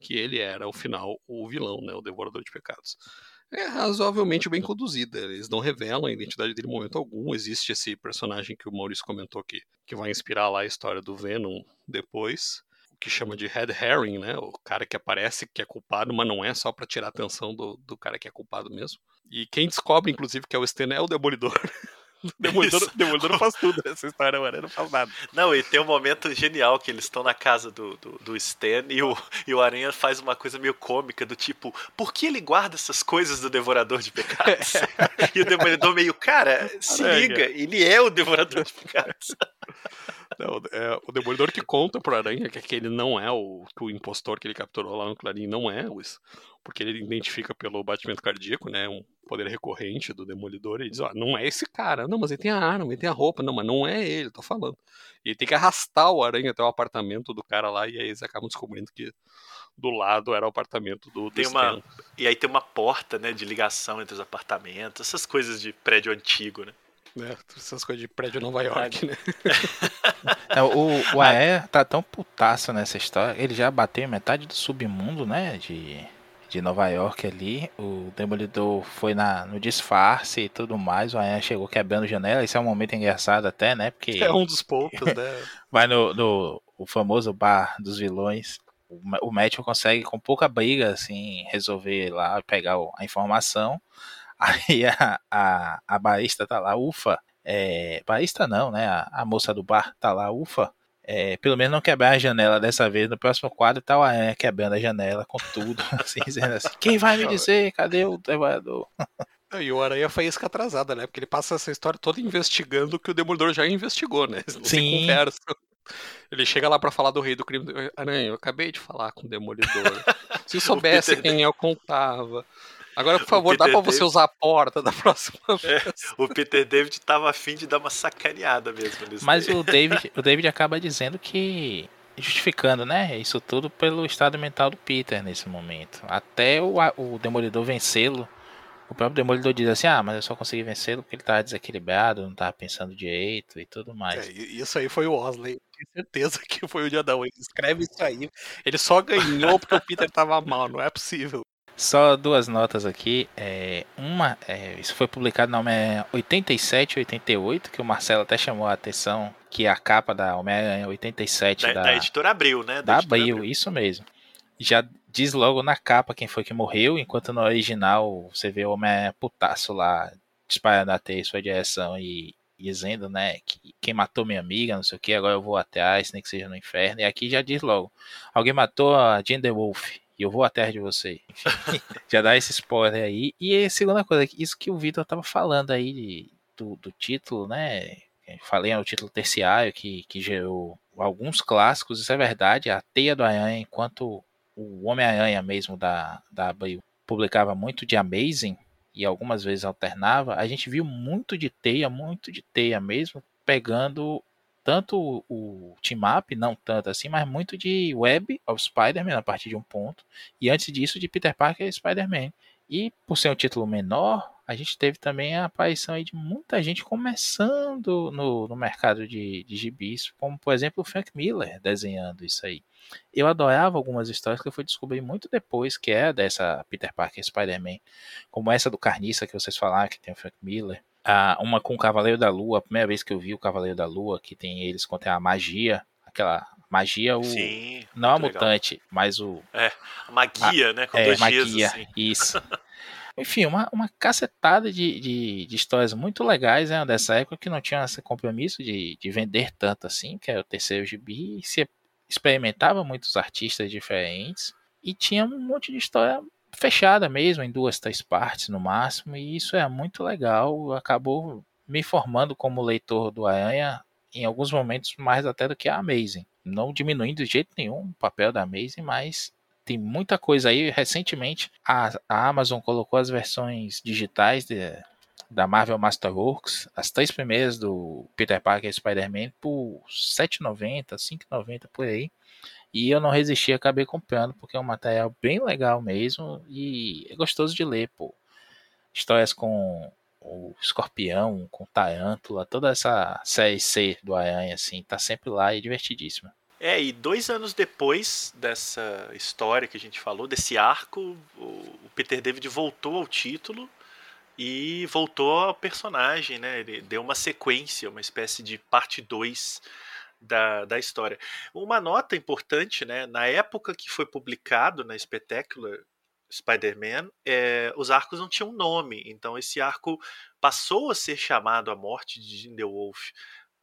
que ele era, ao final, o vilão, né, o devorador de pecados. É razoavelmente bem conduzida, eles não revelam a identidade dele em momento algum. Existe esse personagem que o Maurício comentou aqui, que vai inspirar lá a história do Venom depois que chama de head herring, né? O cara que aparece que é culpado, mas não é só para tirar a atenção do, do cara que é culpado mesmo. E quem descobre, inclusive, que é o Stan é o Demolidor. Demolidor, Demolidor não faz tudo nessa história, mano. Não faz nada. Não, e tem um momento genial que eles estão na casa do, do, do Stan e o, e o Aranha faz uma coisa meio cômica do tipo, por que ele guarda essas coisas do Devorador de Pecados? e o Demolidor meio, cara, se Aranha. liga, ele é o Devorador de Pecados. Não, é o Demolidor que conta pro Aranha que aquele não é o, que o impostor que ele capturou lá no Clarim, não é o, porque ele identifica pelo batimento cardíaco, né, um poder recorrente do Demolidor, e ele diz, ó, não é esse cara, não, mas ele tem a arma, ele tem a roupa, não, mas não é ele, tô falando. E ele tem que arrastar o Aranha até o apartamento do cara lá, e aí eles acabam descobrindo que do lado era o apartamento do, do Tem uma- Stan. E aí tem uma porta, né, de ligação entre os apartamentos, essas coisas de prédio antigo, né? Né, essas coisas de prédio Nova York, né. É, o, o Aé tá tão putaço nessa história. Ele já bateu em metade do submundo, né? De, de Nova York ali. O Demolidor foi na, no disfarce e tudo mais. O Aé chegou quebrando janela. Isso é um momento engraçado até, né? Porque É um dos poucos, né. vai no, no o famoso bar dos vilões. O, o Matthew consegue, com pouca briga, assim, resolver lá, pegar a informação. Aí a, a, a barista tá lá, ufa. É, barista não, né? A, a moça do bar tá lá, ufa. É, pelo menos não quebrar a janela dessa vez. No próximo quadro tá o Aranha quebrando a janela com tudo. Assim, dizendo assim, quem vai me dizer? Cadê o trabalhador? E o Aranha foi isca atrasada, né? Porque ele passa essa história toda investigando o que o Demolidor já investigou, né? Eles não Sim. conversam. Ele chega lá pra falar do rei do crime. Aranha, eu acabei de falar com o Demolidor. Se soubesse quem eu contava. Agora, por favor, dá pra você David- usar a porta da próxima vez. O Peter David tava afim de dar uma sacaneada mesmo nisso. Mas daí. o David, o David acaba dizendo que. Justificando, né? Isso tudo pelo estado mental do Peter nesse momento. Até o, o Demolidor vencê-lo. O próprio Demolidor diz assim: Ah, mas eu só consegui vencê-lo porque ele tava desequilibrado, não tava pensando direito e tudo mais. É, isso aí foi o Osley. Tenho certeza que foi o Diadão. Ele escreve isso aí. Ele só ganhou porque o Peter tava mal. Não é possível. Só duas notas aqui. É, uma, é, isso foi publicado na Homem-Aranha 87 e 88, que o Marcelo até chamou a atenção, que a capa da Homem-Aranha 87 da, da, da editora Abril, né? da editora Abril, isso mesmo. Já diz logo na capa quem foi que morreu, enquanto no original você vê o Homem putaço lá disparando a teia em sua direção e, dizendo, né, que quem matou minha amiga, não sei o que, agora eu vou atrás, nem que seja no inferno. E aqui já diz logo, alguém matou a Jane the Wolf e eu vou atrás de você. Já dá esse spoiler aí. E a segunda coisa, isso que o Vitor tava falando aí de- do, do título, né, falei, é o título terciário que, que gerou alguns clássicos, isso é verdade. A Teia do Aranha, enquanto o Homem-Aranha mesmo da, da Abril publicava muito de Amazing e algumas vezes alternava, a gente viu muito de Teia, muito de Teia mesmo, pegando tanto o, o team up, não tanto assim, mas muito de Web of Spider-Man a partir de um ponto, e antes disso de Peter Parker e Spider-Man. E por ser um título menor, a gente teve também a aparição de muita gente começando no, no mercado de, de gibis, como por exemplo o Frank Miller desenhando isso aí. Eu adorava algumas histórias que eu fui descobrir muito depois, que é dessa Peter Parker e Spider-Man, como essa do Carniça que vocês falaram, que tem o Frank Miller. Ah, uma com o Cavaleiro da Lua, a primeira vez que eu vi o Cavaleiro da Lua, que tem eles contra a magia, aquela magia, o, Sim. não a legal. mutante, mas o, A magia, né? Com é, dois magia, dias, assim. isso. Enfim, uma, uma cacetada de, de, de histórias muito legais né, dessa época que não tinha esse compromisso de, de vender tanto assim, que era o terceiro gibi, e se experimentava muitos artistas diferentes e tinha um monte de história fechada mesmo, em duas, três partes no máximo, e isso é muito legal. Acabou me formando como leitor do Aranha em alguns momentos mais até do que a Amazing. Não diminuindo de jeito nenhum o papel da Amazing, mas tem muita coisa aí. Recentemente, a, a Amazon colocou as versões digitais de- da Marvel Masterworks, as três primeiras do Peter Parker e Spider-Man, por R$ 7,90, R$ 5,90 por aí. E eu não resisti, acabei comprando, porque é um material bem legal mesmo e é gostoso de ler, pô. Histórias com o Escorpião, com Tarântula, toda essa série C do Aranha, assim, tá sempre lá e é divertidíssima. É, e dois anos depois dessa história que a gente falou, desse arco, o Peter David voltou ao título e voltou ao personagem, né? Ele deu uma sequência, uma espécie de parte 2 da, da história. Uma nota importante, né? Na época que foi publicado na Spectacular, Spider-Man, é, os arcos não tinham nome. Então esse arco passou a ser chamado A Morte de Grindelwolf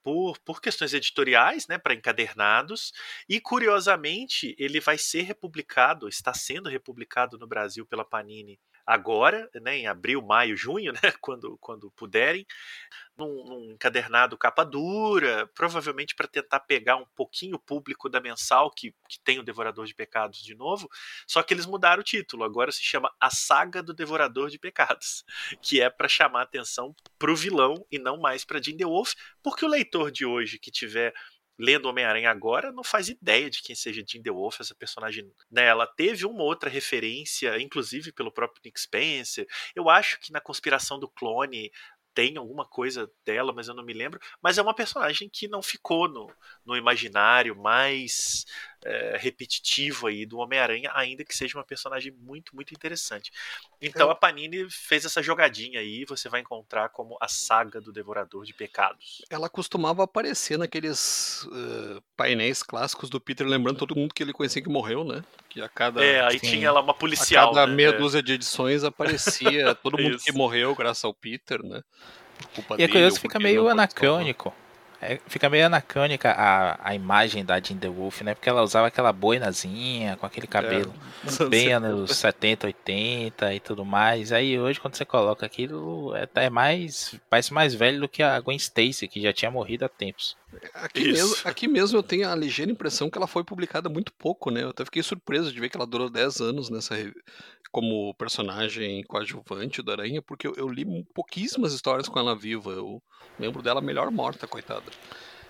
por, por questões editoriais, né, para encadernados, e curiosamente ele vai ser republicado, está sendo republicado no Brasil pela Panini agora, né, em abril, maio, junho, né, quando, quando puderem, num, num encadernado capa dura, provavelmente para tentar pegar um pouquinho o público da mensal que, que tem o Devorador de Pecados de novo, só que eles mudaram o título, agora se chama A Saga do Devorador de Pecados, que é para chamar atenção para o vilão e não mais para Jim Wolf, porque o leitor de hoje que tiver lendo Homem-Aranha agora não faz ideia de quem seja Jean DeWolf, essa personagem. Né? Ela teve uma outra referência, inclusive pelo próprio Nick Spencer. Eu acho que na conspiração do clone tem alguma coisa dela, mas eu não me lembro. Mas é uma personagem que não ficou no, no imaginário mais é, repetitivo aí do Homem-Aranha, ainda que seja uma personagem muito, muito interessante. Então a Panini fez essa jogadinha aí, você vai encontrar como a saga do Devorador de Pecados. Ela costumava aparecer naqueles uh, painéis clássicos do Peter, lembrando todo mundo que ele conhecia que morreu, né? Que a cada. É, aí sim, tinha lá uma policial. A cada né? meia é. dúzia de edições aparecia todo mundo que morreu graças ao Peter, né? Culpa e é curioso, fica meio anacrônico. É, fica meio anacrônica a, a imagem da Jean The Wolf, né? Porque ela usava aquela boinazinha, com aquele cabelo é, bem anos 70, 80 e tudo mais. Aí hoje, quando você coloca aquilo, é, é mais. parece mais velho do que a Gwen Stacy, que já tinha morrido há tempos. Aqui mesmo, aqui mesmo eu tenho a ligeira impressão que ela foi publicada muito pouco, né? Eu até fiquei surpreso de ver que ela durou 10 anos nessa como personagem coadjuvante do Aranha, porque eu, eu li pouquíssimas histórias com ela viva. Eu lembro dela melhor morta, coitada.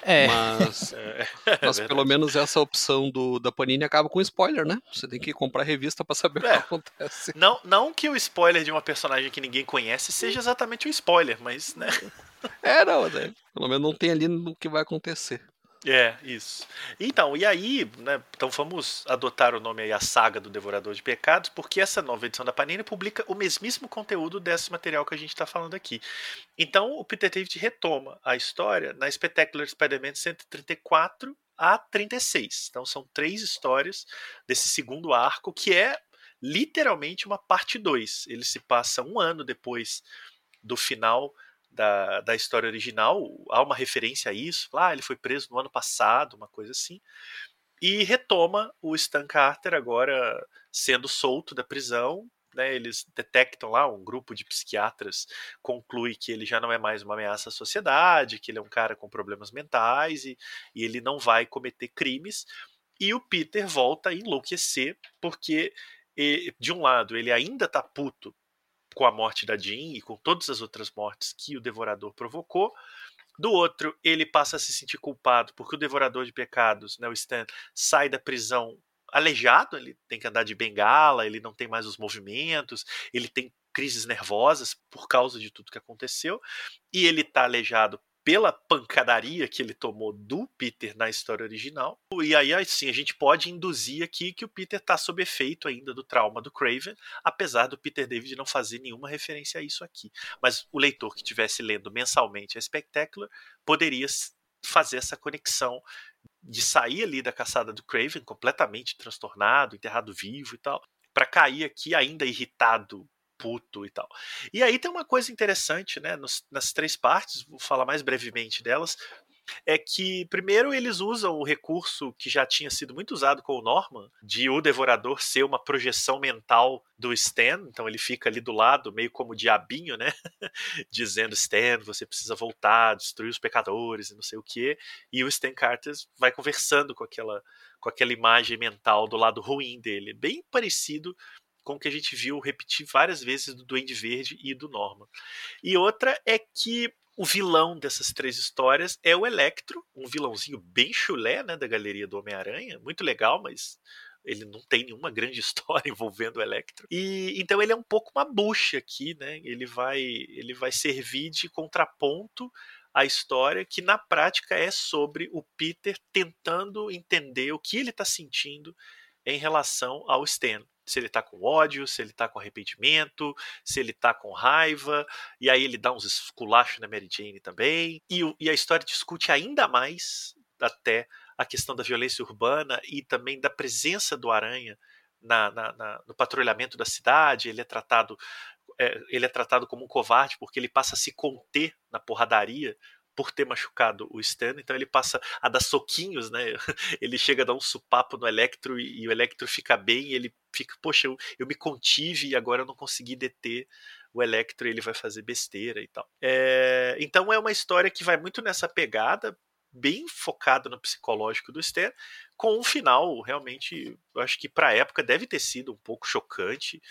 É. Mas, é, é mas pelo menos essa opção do, da Panini acaba com spoiler, né? Você tem que comprar a revista para saber é. o que acontece. Não, não que o spoiler de uma personagem que ninguém conhece seja exatamente um spoiler, mas, né? É, não, né? Pelo menos não tem ali no que vai acontecer. É, isso. Então, e aí, né, então vamos adotar o nome aí, a saga do Devorador de Pecados, porque essa nova edição da Panini publica o mesmíssimo conteúdo desse material que a gente está falando aqui. Então, o Peter David retoma a história na Spectacular Spider-Man 134 a 36. Então, são três histórias desse segundo arco, que é literalmente uma parte 2. Ele se passa um ano depois do final da, da história original, há uma referência a isso, ah, ele foi preso no ano passado, uma coisa assim, e retoma o Stan Carter agora sendo solto da prisão, né, eles detectam lá, um grupo de psiquiatras conclui que ele já não é mais uma ameaça à sociedade, que ele é um cara com problemas mentais e, e ele não vai cometer crimes, e o Peter volta a enlouquecer, porque de um lado ele ainda está puto com a morte da Jean e com todas as outras mortes que o Devorador provocou. Do outro, ele passa a se sentir culpado porque o Devorador de Pecados, né, o Stan, sai da prisão aleijado, ele tem que andar de bengala, ele não tem mais os movimentos, ele tem crises nervosas por causa de tudo que aconteceu, e ele está aleijado pela pancadaria que ele tomou do Peter na história original. E aí, assim, a gente pode induzir aqui que o Peter está sob efeito ainda do trauma do Craven, apesar do Peter David não fazer nenhuma referência a isso aqui. Mas o leitor que estivesse lendo mensalmente a Spectacular poderia fazer essa conexão de sair ali da caçada do Craven completamente transtornado, enterrado vivo e tal, para cair aqui ainda irritado puto e tal. E aí tem uma coisa interessante, né, nos, nas três partes, vou falar mais brevemente delas, é que primeiro eles usam o recurso que já tinha sido muito usado com o Norman, de o devorador ser uma projeção mental do Stan, então ele fica ali do lado, meio como o diabinho, né? Dizendo, Stan, você precisa voltar, destruir os pecadores e não sei o que. E o Stan Carter vai conversando com aquela, com aquela imagem mental do lado ruim dele. Bem parecido com o que a gente viu repetir várias vezes do Duende Verde e do Norman. E outra é que o vilão dessas três histórias é o Electro, um vilãozinho bem chulé, né, da galeria do Homem-Aranha, muito legal, mas ele não tem nenhuma grande história envolvendo o Electro. E então ele é um pouco uma bucha aqui, né? Ele vai ele vai servir de contraponto à história que na prática é sobre o Peter tentando entender o que ele está sentindo em relação ao Stan se ele tá com ódio, se ele tá com arrependimento, se ele tá com raiva, e aí ele dá uns esculachos na Mary Jane também. E, e a história discute ainda mais até a questão da violência urbana e também da presença do Aranha na, na, na, no patrulhamento da cidade, ele é tratado é, ele é tratado como um covarde porque ele passa a se conter na porradaria por ter machucado o Stan, então ele passa a dar soquinhos, né? Ele chega a dar um supapo no Electro e, e o Electro fica bem e ele fica, poxa, eu, eu me contive e agora eu não consegui deter o Electro ele vai fazer besteira e tal. É, então é uma história que vai muito nessa pegada, bem focada no psicológico do Stan, com um final realmente, eu acho que para a época deve ter sido um pouco chocante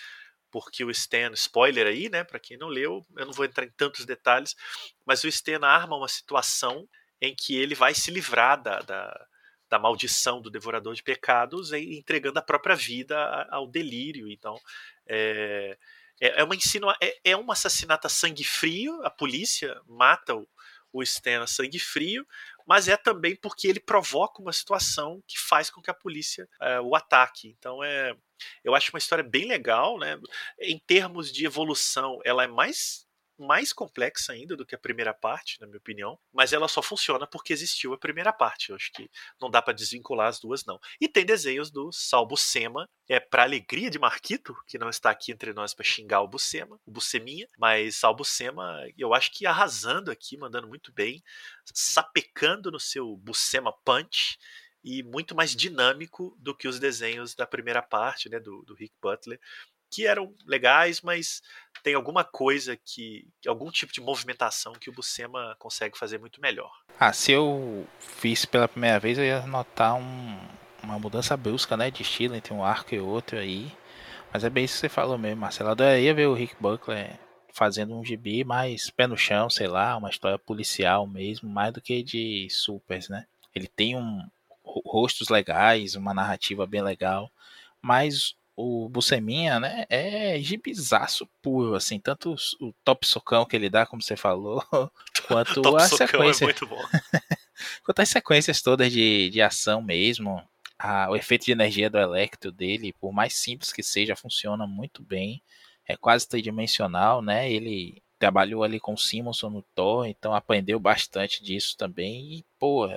porque o Stan, spoiler aí, né, para quem não leu, eu não vou entrar em tantos detalhes, mas o Stan arma uma situação em que ele vai se livrar da, da, da maldição do devorador de pecados entregando a própria vida ao delírio. Então, é, é, é uma ensino, é, é um assassinato a sangue frio, a polícia mata o, o Stan a sangue frio, mas é também porque ele provoca uma situação que faz com que a polícia é, o ataque. Então é, eu acho uma história bem legal, né? Em termos de evolução, ela é mais mais complexa ainda do que a primeira parte, na minha opinião, mas ela só funciona porque existiu a primeira parte. Eu acho que não dá para desvincular as duas, não. E tem desenhos do Sal Buscema, é para alegria de Marquito, que não está aqui entre nós para xingar o Buscema, o Buceminha, mas Sal Buscema, eu acho que arrasando aqui, mandando muito bem, sapecando no seu Buscema Punch e muito mais dinâmico do que os desenhos da primeira parte, né, do, do Rick Butler que eram legais, mas tem alguma coisa que. algum tipo de movimentação que o Buscema consegue fazer muito melhor. Ah, se eu fiz pela primeira vez, eu ia notar um, uma mudança brusca né, de estilo entre um arco e outro aí. Mas é bem isso que você falou mesmo, Marcelo. Adoraria ver o Rick Buckler fazendo um gibi mais pé no chão, sei lá, uma história policial mesmo, mais do que de supers, né? Ele tem um rostos legais, uma narrativa bem legal, mas o Buceminha, né, é gibizaço puro, assim, tanto o, top socão que ele dá, como você falou, quanto top a sequência. É muito bom. quanto as sequências todas de, de ação mesmo, a, o efeito de energia do Electro dele, por mais simples que seja, funciona muito bem. É quase tridimensional, né? Ele trabalhou ali com o Simonson no Thor, então aprendeu bastante disso também. E, pô,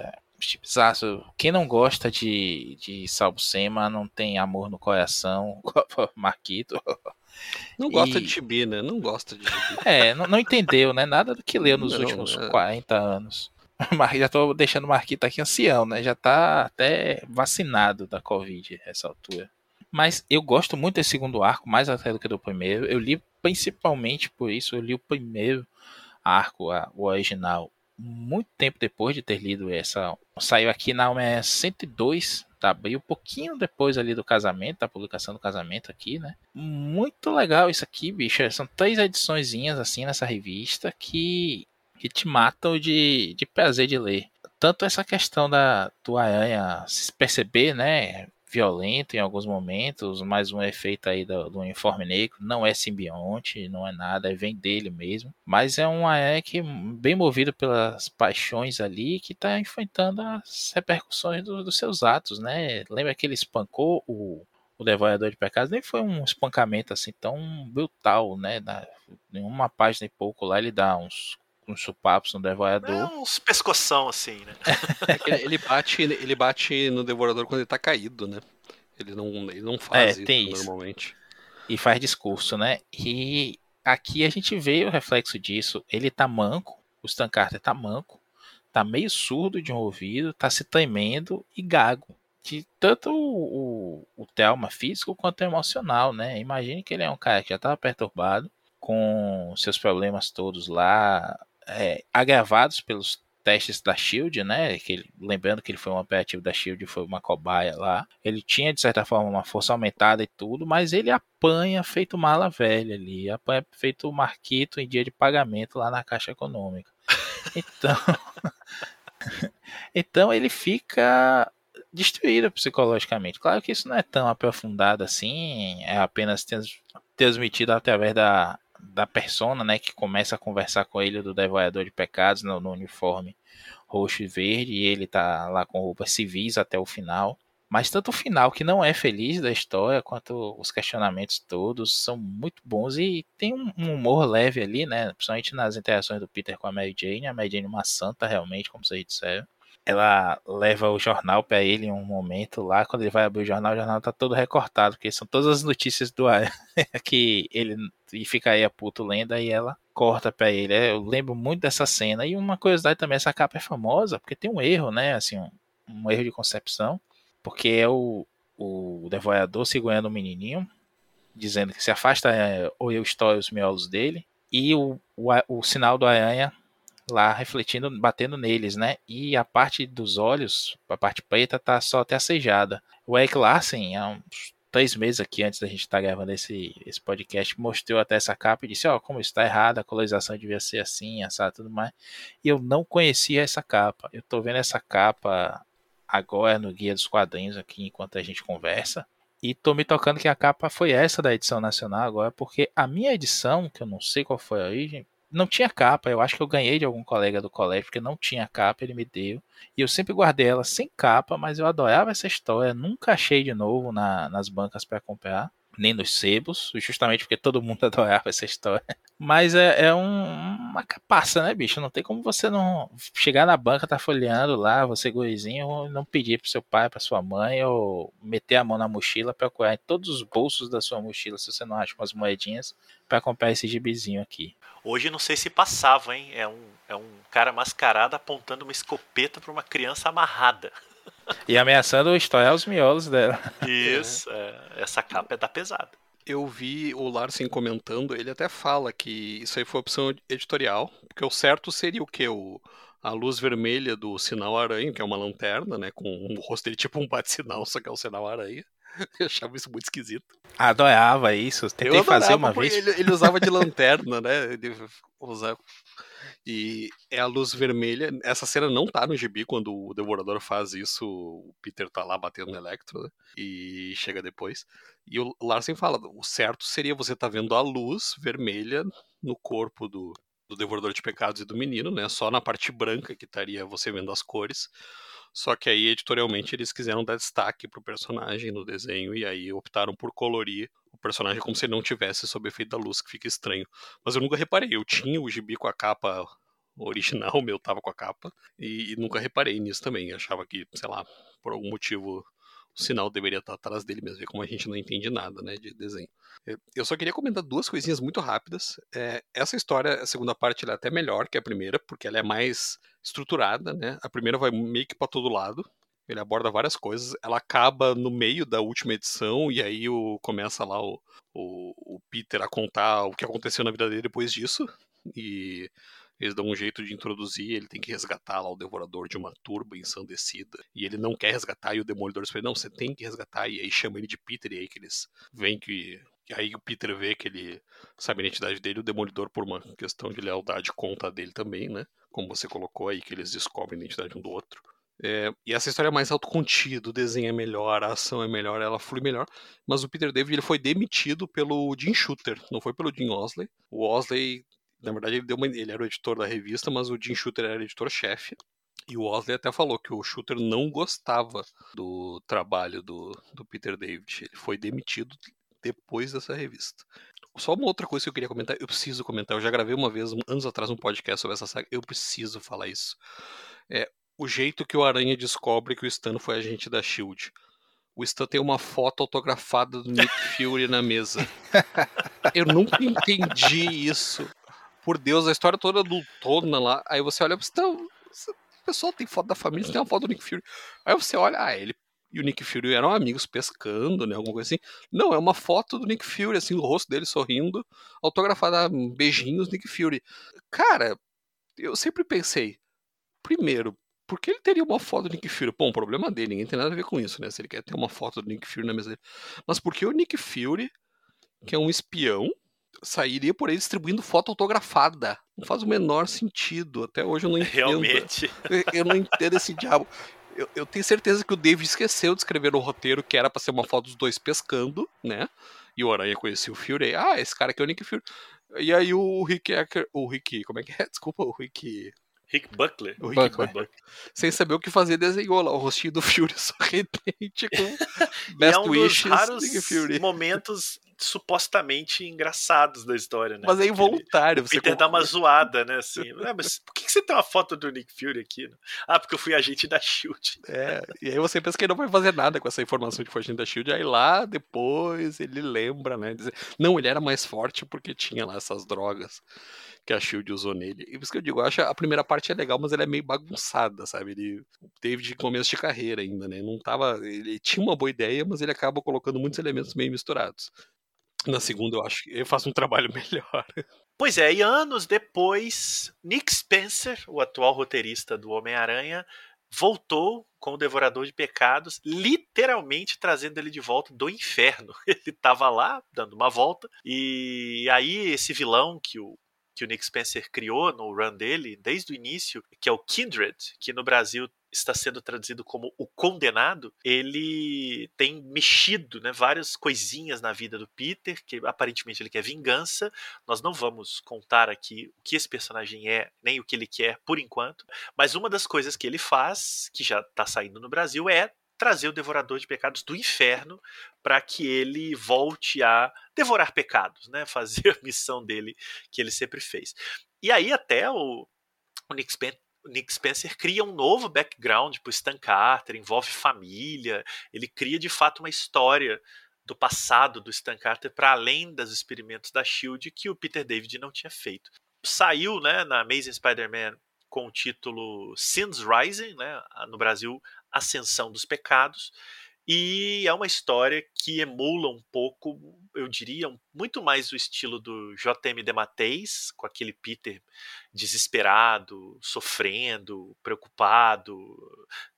Chipsaço, quem não gosta de, de Salbucema não tem amor no coração, Marquito. Não gosta e... de chibi, né? Não gosta de chibi. É, não, não entendeu, né? Nada do que leu nos não, últimos é... 40 anos. Mas já tô deixando o Marquito aqui ancião, né? Já tá até vacinado da Covid nessa altura. Mas eu gosto muito desse segundo arco, mais até do que do primeiro. Eu li principalmente por isso, eu li o primeiro arco, o original, muito tempo depois de ter lido essa. Saiu aqui na UME 102, tá? E um pouquinho depois ali do casamento, da publicação do casamento aqui, né? Muito legal isso aqui, bicho. São três ediçõezinhas assim nessa revista que, que te matam de, de prazer de ler. Tanto essa questão da do Aranha se perceber, né? Violento em alguns momentos, mais um efeito aí do, do uniforme negro, não é simbionte, não é nada, é vem dele mesmo, mas é um Aek bem movido pelas paixões ali, que está enfrentando as repercussões do, dos seus atos, né? Lembra que ele espancou o, o Devorador de Pecados? Nem foi um espancamento assim tão brutal, né? Na, em uma página e pouco lá ele dá uns uns chupapos no devorador. É uns pescoção assim, né? É ele, bate, ele bate no devorador quando ele tá caído, né? Ele não, ele não faz é, isso, isso normalmente. E faz discurso, né? E aqui a gente vê o reflexo disso. Ele tá manco, o Stan Carter tá manco, tá meio surdo de um ouvido, tá se tremendo e gago. De tanto o, o, o trauma físico quanto emocional, né? Imagine que ele é um cara que já estava perturbado, com seus problemas todos lá, é, agravados pelos testes da Shield, né? Que ele, lembrando que ele foi um operativo da Shield, foi uma cobaia lá. Ele tinha de certa forma uma força aumentada e tudo, mas ele apanha feito mala velha ali, apanha feito marquito em dia de pagamento lá na Caixa Econômica. Então, então ele fica destruído psicologicamente. Claro que isso não é tão aprofundado assim, é apenas transmitido através da da persona, né, que começa a conversar com ele do devorador de pecados no, no, uniforme roxo e verde, e ele tá lá com roupas civis até o final. Mas tanto o final, que não é feliz da história, quanto os questionamentos todos são muito bons e tem um, um humor leve ali, né? Principalmente nas interações do Peter com a Mary Jane. A Mary Jane é uma santa, realmente, como vocês disseram. Ela leva o jornal para ele em um momento lá, quando ele vai abrir o jornal, o jornal tá todo recortado, porque são todas as notícias do ar que ele e fica aí a puto lendo, e ela corta para ele. É, eu lembro muito dessa cena. E uma curiosidade também, essa capa é famosa, porque tem um erro, né? Assim, um, um erro de concepção, porque é o, o devorador segurando o menininho, dizendo que se afasta é, ou eu estouro os miolos dele, e o, o, o sinal do aranha lá refletindo, batendo neles, né? E a parte dos olhos, a parte preta, tá só até acejada. O Eric Larsen, há uns três meses aqui antes da gente estar tá gravando esse, esse podcast, mostrou até essa capa e disse: Ó, oh, como está errada, a colorização devia ser assim, assado tudo mais. E eu não conhecia essa capa. Eu tô vendo essa capa agora no Guia dos Quadrinhos aqui enquanto a gente conversa. E tô me tocando que a capa foi essa da edição nacional agora, porque a minha edição, que eu não sei qual foi a origem, não tinha capa. Eu acho que eu ganhei de algum colega do colégio, porque não tinha capa, ele me deu. E eu sempre guardei ela sem capa, mas eu adorava essa história. Nunca achei de novo na, nas bancas para comprar nem nos sebos, justamente porque todo mundo adorava essa história. Mas é, é um, uma capaça, né, bicho? Não tem como você não chegar na banca, tá folheando lá, você gurizinho, não pedir pro seu pai, pra sua mãe, ou meter a mão na mochila, procurar em todos os bolsos da sua mochila, se você não acha umas moedinhas, para comprar esse gibizinho aqui. Hoje não sei se passava, hein? É um, é um cara mascarado apontando uma escopeta para uma criança amarrada. E ameaçando estourar os miolos dela. Isso, é. essa capa é da pesada. Eu vi o Larsen comentando, ele até fala que isso aí foi opção editorial, porque o certo seria o que? O, a luz vermelha do sinal aranha, que é uma lanterna, né? Com o rosto dele tipo um bate-sinal, só que é o sinal aranha. Eu achava isso muito esquisito. Adorava isso. Tentei fazer uma vez. Ele, ele, usava de lanterna, né? Ele usava e é a luz vermelha. Essa cena não tá no gibi quando o Devorador faz isso. O Peter tá lá batendo no Electro, né? E chega depois. E o Larsen fala: o certo seria você tá vendo a luz vermelha no corpo do, do Devorador de Pecados e do menino, né? Só na parte branca que estaria você vendo as cores. Só que aí, editorialmente, eles quiseram dar destaque pro personagem no desenho e aí optaram por colorir o personagem como se ele não tivesse sob efeito da luz, que fica estranho. Mas eu nunca reparei, eu tinha o gibi com a capa original, o meu tava com a capa, e, e nunca reparei nisso também. Achava que, sei lá, por algum motivo sinal deveria estar atrás dele mesmo, como a gente não entende nada, né, de desenho. Eu só queria comentar duas coisinhas muito rápidas. É, essa história, a segunda parte, ela é até melhor que a primeira, porque ela é mais estruturada, né? A primeira vai meio que para todo lado. Ele aborda várias coisas. Ela acaba no meio da última edição e aí o, começa lá o, o, o Peter a contar o que aconteceu na vida dele depois disso. E eles dão um jeito de introduzir, ele tem que resgatar lá o devorador de uma turba ensandecida. E ele não quer resgatar, e o demolidor diz não, você tem que resgatar. E aí chama ele de Peter, e aí que eles veem que. E aí o Peter vê que ele sabe a identidade dele, o demolidor, por uma questão de lealdade, conta dele também, né? Como você colocou aí, que eles descobrem a identidade um do outro. É, e essa história é mais autocontida, o desenho é melhor, a ação é melhor, ela flui melhor. Mas o Peter David ele foi demitido pelo Jim Shooter, não foi pelo Jim Osley. O Osley na verdade, ele, deu uma, ele era o editor da revista, mas o Jim Shooter era editor-chefe. E o Osley até falou que o Shooter não gostava do trabalho do, do Peter David. Ele foi demitido depois dessa revista. Só uma outra coisa que eu queria comentar, eu preciso comentar. Eu já gravei uma vez, anos atrás, um podcast sobre essa saga. Eu preciso falar isso. É o jeito que o Aranha descobre que o Stan foi agente da Shield. O Stan tem uma foto autografada do Nick Fury na mesa. Eu nunca entendi isso por Deus, a história toda do Tona lá. Aí você olha, você tá, você, o pessoal tem foto da família, tem uma foto do Nick Fury. Aí você olha, ah, ele e o Nick Fury eram amigos pescando, né? Alguma coisa assim. Não, é uma foto do Nick Fury, assim, o rosto dele sorrindo, autografada, beijinhos, Nick Fury. Cara, eu sempre pensei, primeiro, por que ele teria uma foto do Nick Fury? Bom, problema dele, ninguém tem nada a ver com isso, né? Se ele quer ter uma foto do Nick Fury na mesa dele. Mas por que o Nick Fury, que é um espião, sairia por aí distribuindo foto autografada. Não faz o menor sentido. Até hoje eu não entendo. Realmente. Eu não entendo esse diabo. Eu, eu, tenho certeza que o David esqueceu de escrever no roteiro que era para ser uma foto dos dois pescando, né? E o Aranha conhecia o Fury. Ah, esse cara aqui é o Nick Fury. E aí o Rick Ecker, o Rick, como é que é? Desculpa, o Rick Rick Buckler. O Rick Buckler. Buckler. Sem saber o que fazer, desenhou lá o rostinho do Fury sorridente com Best é um Wishes. Dos raros momentos supostamente engraçados da história, né? Mas é involuntário. O Você Peter dá uma zoada, né? Assim, ah, mas por que, você tem uma foto do Nick Fury aqui? Ah, porque eu fui agente da Shield. É, e aí você pensa que ele não vai fazer nada com essa informação de foi agente da Shield. Aí lá depois ele lembra, né? Dizer, não, ele era mais forte porque tinha lá essas drogas que a Shield usou nele. E por isso que eu digo, eu acho a primeira parte é legal, mas ela é meio bagunçada, sabe? Ele teve de começo de carreira ainda, né? Não tava. Ele tinha uma boa ideia, mas ele acaba colocando muitos elementos meio misturados. Na segunda, eu acho que ele faz um trabalho melhor. Pois é, e anos depois, Nick Spencer, o atual roteirista do Homem-Aranha, voltou com o Devorador de Pecados, literalmente trazendo ele de volta do inferno. Ele estava lá, dando uma volta, e aí esse vilão que o que o Nick Spencer criou no run dele desde o início, que é o Kindred, que no Brasil está sendo traduzido como o condenado, ele tem mexido né, várias coisinhas na vida do Peter, que aparentemente ele quer vingança. Nós não vamos contar aqui o que esse personagem é, nem o que ele quer por enquanto, mas uma das coisas que ele faz, que já está saindo no Brasil, é trazer o devorador de pecados do inferno para que ele volte a devorar pecados, né? Fazer a missão dele que ele sempre fez. E aí até o, o Nick Spencer Nick Spencer cria um novo background para o Stan Carter, envolve família, ele cria de fato uma história do passado do Stan Carter para além dos experimentos da Shield que o Peter David não tinha feito. Saiu, né, na Amazing Spider-Man com o título Sins Rising, né, no Brasil Ascensão dos Pecados, e é uma história que emula um pouco, eu diria, muito mais o estilo do J.M. DeMatteis, com aquele Peter desesperado, sofrendo, preocupado,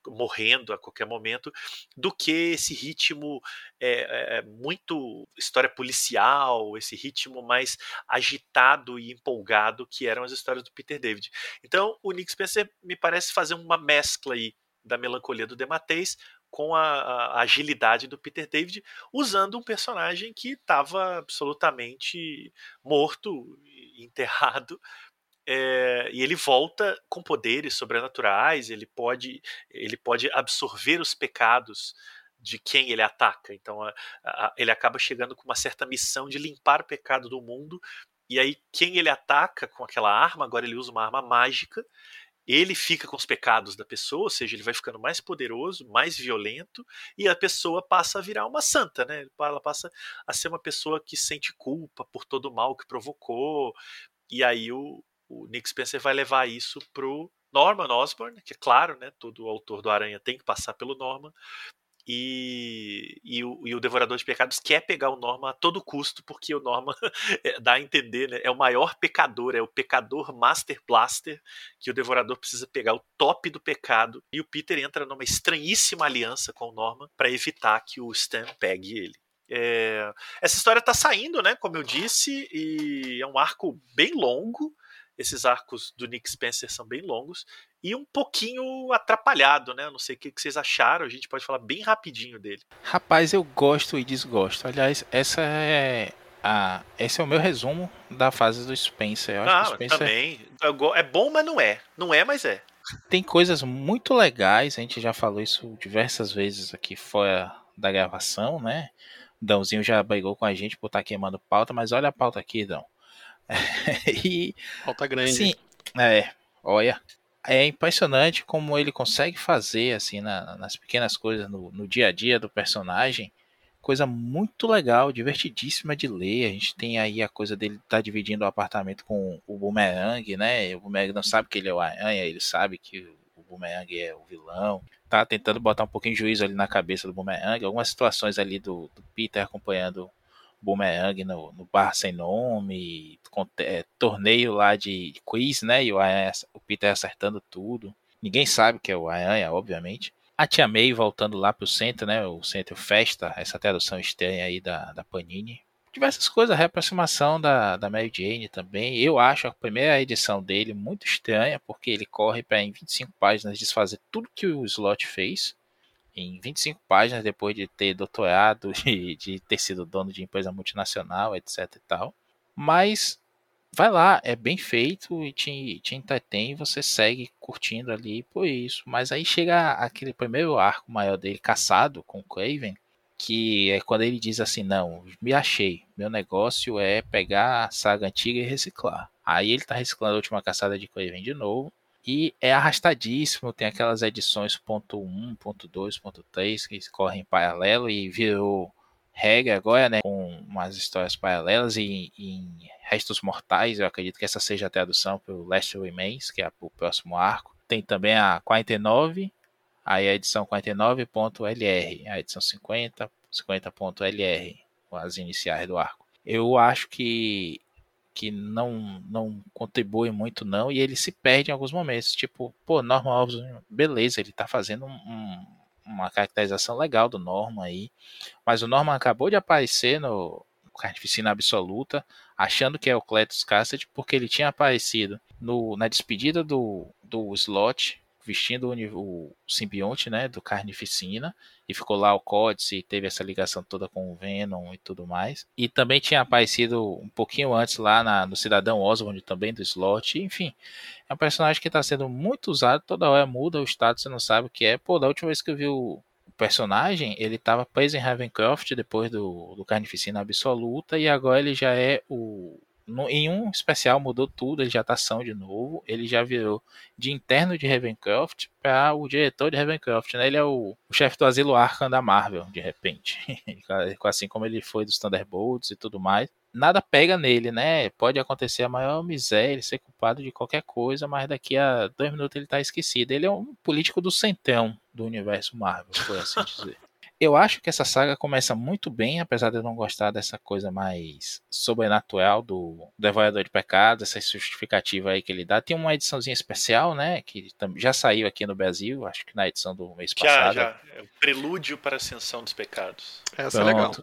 morrendo a qualquer momento, do que esse ritmo é, é, muito história policial, esse ritmo mais agitado e empolgado que eram as histórias do Peter David. Então, o Nick Spencer me parece fazer uma mescla aí da melancolia do Dematteis com a, a, agilidade do Peter David, usando um personagem que estava absolutamente morto, enterrado, é, e ele volta com poderes sobrenaturais, ele pode, ele pode absorver os pecados de quem ele ataca. Então a, a, ele acaba chegando com uma certa missão de limpar o pecado do mundo. E aí, quem ele ataca com aquela arma, agora ele usa uma arma mágica, ele fica com os pecados da pessoa, ou seja, ele vai ficando mais poderoso, mais violento, e a pessoa passa a virar uma santa, né? Ela passa a ser uma pessoa que sente culpa por todo o mal que provocou. E aí o, o Nick Spencer vai levar isso pro Norman Osborn, que é claro, né? Todo autor do Aranha tem que passar pelo Norman, e, e, o, e, o, Devorador de Pecados quer pegar o Norman a todo custo, porque o Norman é, dá a entender, né, é o maior pecador, é o pecador Master Blaster, que o Devorador precisa pegar o top do pecado, e o Peter entra numa estranhíssima aliança com o Norman para evitar que o Stan pegue ele. É, essa história está saindo, né, como eu disse, e é um arco bem longo, esses arcos do Nick Spencer são bem longos e um pouquinho atrapalhado, né? Eu não sei o que vocês acharam, a gente pode falar bem rapidinho dele. Rapaz, eu gosto e desgosto. Aliás, essa é a, esse é o meu resumo da fase do Spencer. Eu acho ah, que Spencer também. É bom, mas não é. Não é, mas é. Tem coisas muito legais, a gente já falou isso diversas vezes aqui fora da gravação, né? O Dãozinho já brigou com a gente por estar tá queimando pauta, mas olha a pauta aqui, Dão. e, Falta grande. Sim, é, olha. É impressionante como ele consegue fazer, assim, na, nas pequenas coisas, no, no dia a dia do personagem, coisa muito legal, divertidíssima de ler. A gente tem aí a coisa dele estar tá dividindo o apartamento com o Boomerang, né? O Boomerang não sabe que ele é o Aranha, ele sabe que o Boomerang é o vilão. Tá tentando botar um pouquinho de juízo ali na cabeça do Boomerang. Algumas situações ali do, do Peter acompanhando Boomerang no, no bar sem nome, com, é, torneio lá de quiz, né? E o, Aranha, o Peter acertando tudo. Ninguém sabe que é o Aranha, obviamente. A Tia May voltando lá pro centro, né? O centro Festa, essa tradução estranha aí da, da Panini. Diversas coisas, a reaproximação da, da Mary Jane também. Eu acho a primeira edição dele muito estranha, porque ele corre para em 25 páginas desfazer tudo que o Slot fez em 25 páginas depois de ter doutorado e de ter sido dono de empresa multinacional, etc e tal. Mas vai lá, é bem feito e te, te entretém e você segue curtindo ali por isso. Mas aí chega aquele primeiro arco maior dele, caçado com o Craven, que é quando ele diz assim, não, me achei, meu negócio é pegar a saga antiga e reciclar. Aí ele tá reciclando a última caçada de Craven de novo, e é arrastadíssimo, tem aquelas edições ponto .1, ponto .2, ponto .3 que correm em paralelo e virou regra agora, né, com umas histórias paralelas e em Restos Mortais, eu acredito que essa seja a tradução para o Last Remains, que é o próximo arco. Tem também a 49, aí a edição 49.lr, a edição 50, 50.lr, as iniciais do arco. Eu acho que que não não contribui muito não e ele se perde em alguns momentos, tipo, pô, Norman Osborn, beleza, ele tá fazendo um, uma caracterização legal do Norman aí, mas o Norman acabou de aparecer no Carnificina Absoluta, achando que é o Cletus Cassidy, porque ele tinha aparecido no, na despedida do, do Slot, vestindo o, o simbionte, né, do Carnificina, e ficou lá o Códice e teve essa ligação toda com o Venom e tudo mais. E também tinha aparecido um pouquinho antes lá na, no Cidadão Oswald também do Slot, enfim. É um personagem que está sendo muito usado, toda hora muda o status, você não sabe o que é. Pô, da última vez que eu vi o, personagem, ele estava preso em Ravencroft depois do, do Carnificina Absoluta e agora ele já é o no, em um especial mudou tudo, ele já tá ação de novo, ele já virou de interno de Ravencroft para o diretor de Ravencroft, né? Ele é o, o chefe do asilo Arkham da Marvel, de repente. assim como ele foi dos Thunderbolts e tudo mais. Nada pega nele, né? Pode acontecer a maior miséria, ele ser culpado de qualquer coisa, mas daqui a dois minutos ele tá esquecido. Ele é um político do centrão do universo Marvel, por assim dizer. Eu acho que essa saga começa muito bem, apesar de eu não gostar dessa coisa mais sobrenatural do Devorador de Pecados, essa justificativa aí que ele dá. Tem uma ediçãozinha especial, né? Que já saiu aqui no Brasil, acho que na edição do mês passado. Já, já. É o prelúdio para a Ascensão dos Pecados. Essa Pronto. é legal.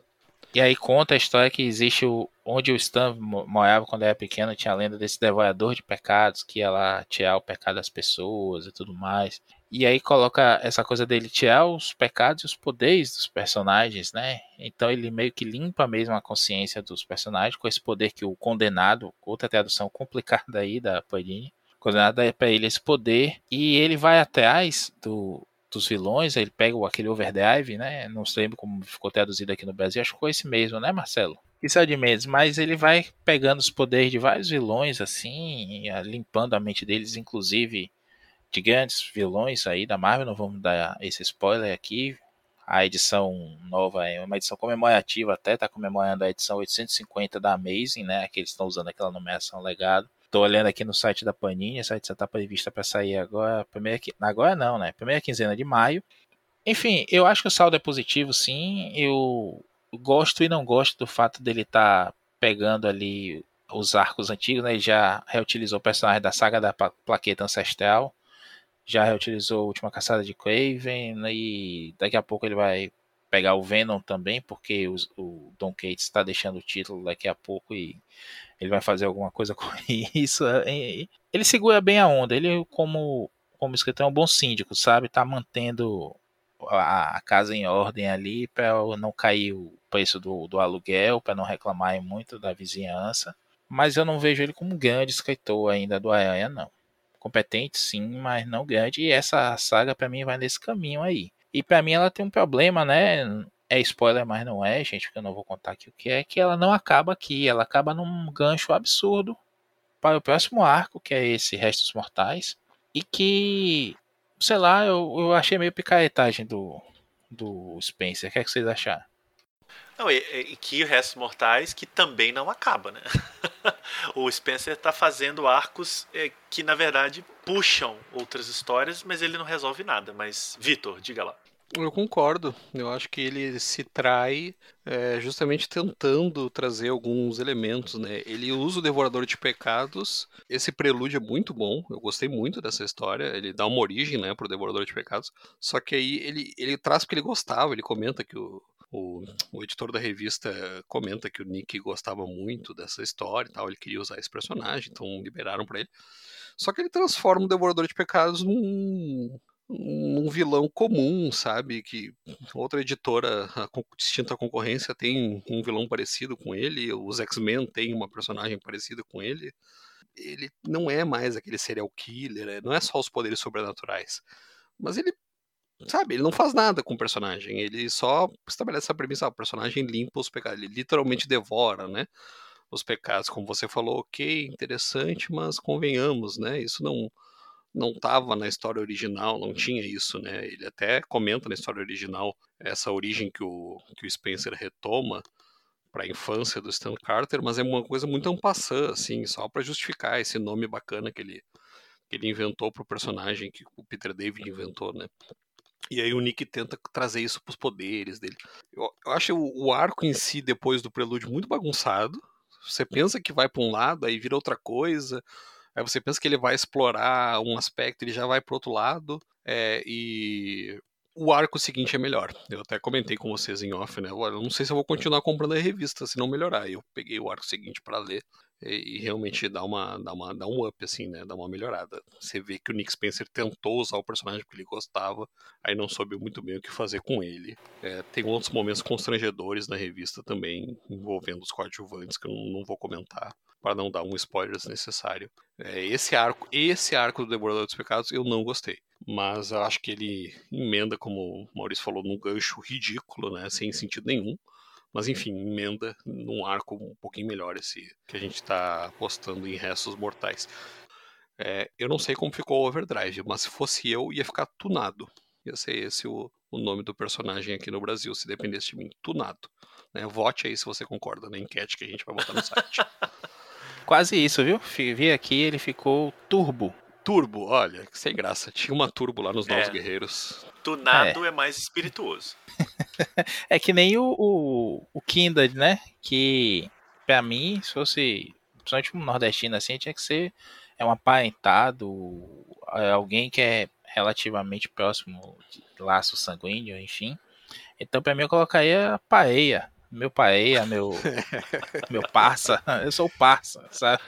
E aí conta a história que existe o, onde o Stan morava quando era pequeno, tinha a lenda desse devorador de pecados que ia lá tirar o pecado das pessoas e tudo mais. E aí coloca essa coisa dele tirar os pecados e os poderes dos personagens, né? Então ele meio que limpa mesmo a consciência dos personagens com esse poder que o condenado, outra tradução complicada aí da Panini, condenado é para ele esse poder e ele vai atrás do, dos vilões, ele pega aquele overdrive, né? Não sei como ficou traduzido aqui no Brasil, acho que foi esse mesmo, né, Marcelo? Isso é de meses, mas ele vai pegando os poderes de vários vilões, assim, limpando a mente deles, inclusive de grandes vilões aí da Marvel, não vamos dar esse spoiler aqui. A edição nova é uma edição comemorativa, até está comemorando a edição 850 da Amazing, né? Que eles estão usando aquela numeração legado. Estou olhando aqui no site da Panini, essa edição está prevista para sair agora, primeira, agora não, né? Primeira quinzena de maio. Enfim, eu acho que o saldo é positivo, sim. Eu gosto e não gosto do fato dele estar tá pegando ali os arcos antigos, né? Ele já reutilizou o personagem da saga da plaqueta ancestral já reutilizou a última caçada de Craven né, e daqui a pouco ele vai pegar o Venom também, porque o, o Don Cates está deixando o título daqui a pouco e ele vai fazer alguma coisa com isso. Ele segura bem a onda, ele como como escritor é um bom síndico, sabe? Tá mantendo a, a casa em ordem ali para não cair o preço do, do aluguel, para não reclamar muito da vizinhança. Mas eu não vejo ele como grande escritor ainda do Aranha, não competente sim, mas não grande. E essa saga para mim vai nesse caminho aí. E para mim ela tem um problema, né? É spoiler, mas não é, gente, porque eu não vou contar aqui o que é, que ela não acaba aqui, ela acaba num gancho absurdo para o próximo arco, que é esse Restos Mortais, e que, sei lá, eu, eu achei meio picaretagem do, do Spencer. O que, é que vocês acharam? Não, e, e que Restos Mortais que também não acaba, né? o Spencer está fazendo arcos é, que, na verdade, puxam outras histórias, mas ele não resolve nada. Mas, Vitor, diga lá. Eu concordo. Eu acho que ele se trai é, justamente tentando trazer alguns elementos, né? Ele usa o Devorador de Pecados. Esse prelúdio é muito bom. Eu gostei muito dessa história. Ele dá uma origem, né, pro Devorador de Pecados. Só que aí ele, ele traz porque ele gostava. Ele comenta que o, o, o, editor da revista comenta que o Nick gostava muito dessa história e tal, ele queria usar esse personagem, então liberaram para ele. Só que ele transforma o Devorador de Pecados num, vilão comum, sabe? Que outra editora a distinta concorrência tem um vilão parecido com ele, os X-Men têm uma personagem parecida com ele. Ele não é mais aquele serial killer, é, não é só os poderes sobrenaturais. Mas ele sabe, ele não faz nada com o personagem. Ele só estabelece a premissa, ah, o personagem limpa os pecados. Ele literalmente devora, né? Os pecados, como você falou, ok, interessante, mas convenhamos, né? Isso não não estava na história original, não tinha isso, né? Ele até comenta na história original essa origem que o, que o Spencer retoma para a infância do Stan Carter, mas é uma coisa muito ampassã, assim, só para justificar esse nome bacana que ele, que ele inventou para o personagem que o Peter David inventou, né? E aí o Nick tenta trazer isso para os poderes dele. Eu, eu acho o, o, arco em si, depois do prelúdio, muito bagunçado. Você pensa que vai para um lado, aí vira outra coisa. Aí você pensa que ele vai explorar um aspecto, ele já vai para outro lado. É, e o arco seguinte é melhor. Eu até comentei com vocês em off, né? Olha, eu não sei se eu vou continuar comprando a revista se não melhorar. Eu peguei o arco seguinte para ler e, e, realmente dá uma, dá uma dá um up assim, né? Dá uma melhorada. Você vê que o Nick Spencer tentou usar o personagem porque ele gostava, aí não soube muito bem o que fazer com ele. É, tem outros momentos constrangedores na revista também envolvendo os coadjuvantes que eu não, não vou comentar para não dar um spoiler desnecessário. É, esse arco, esse arco do Devorador dos Pecados eu não gostei, mas eu acho que ele emenda, como o Maurício falou, num gancho ridículo, né, sem sentido nenhum. Mas enfim, emenda num arco um pouquinho melhor esse que a gente está apostando em restos mortais. É, eu não sei como ficou o Overdrive, mas se fosse eu, ia ficar tunado. Ia ser esse o, o nome do personagem aqui no Brasil, se dependesse de mim. Tunado. Né? Vote aí se você concorda na enquete que a gente vai botar no site. Quase isso, viu? Vi aqui, ele ficou turbo. Turbo, olha, sem graça. Tinha uma turbo lá nos Novos é. Guerreiros. Tunado é. é mais espirituoso. é que nem o, o, o Kindred, né? Que, pra mim, se fosse, principalmente um nordestino assim, tinha que ser é um aparentado, é alguém que é relativamente próximo de laço sanguíneo, enfim. Então, pra mim, eu colocaria paeia meu pai, é meu, meu parça, eu sou o parça, sabe?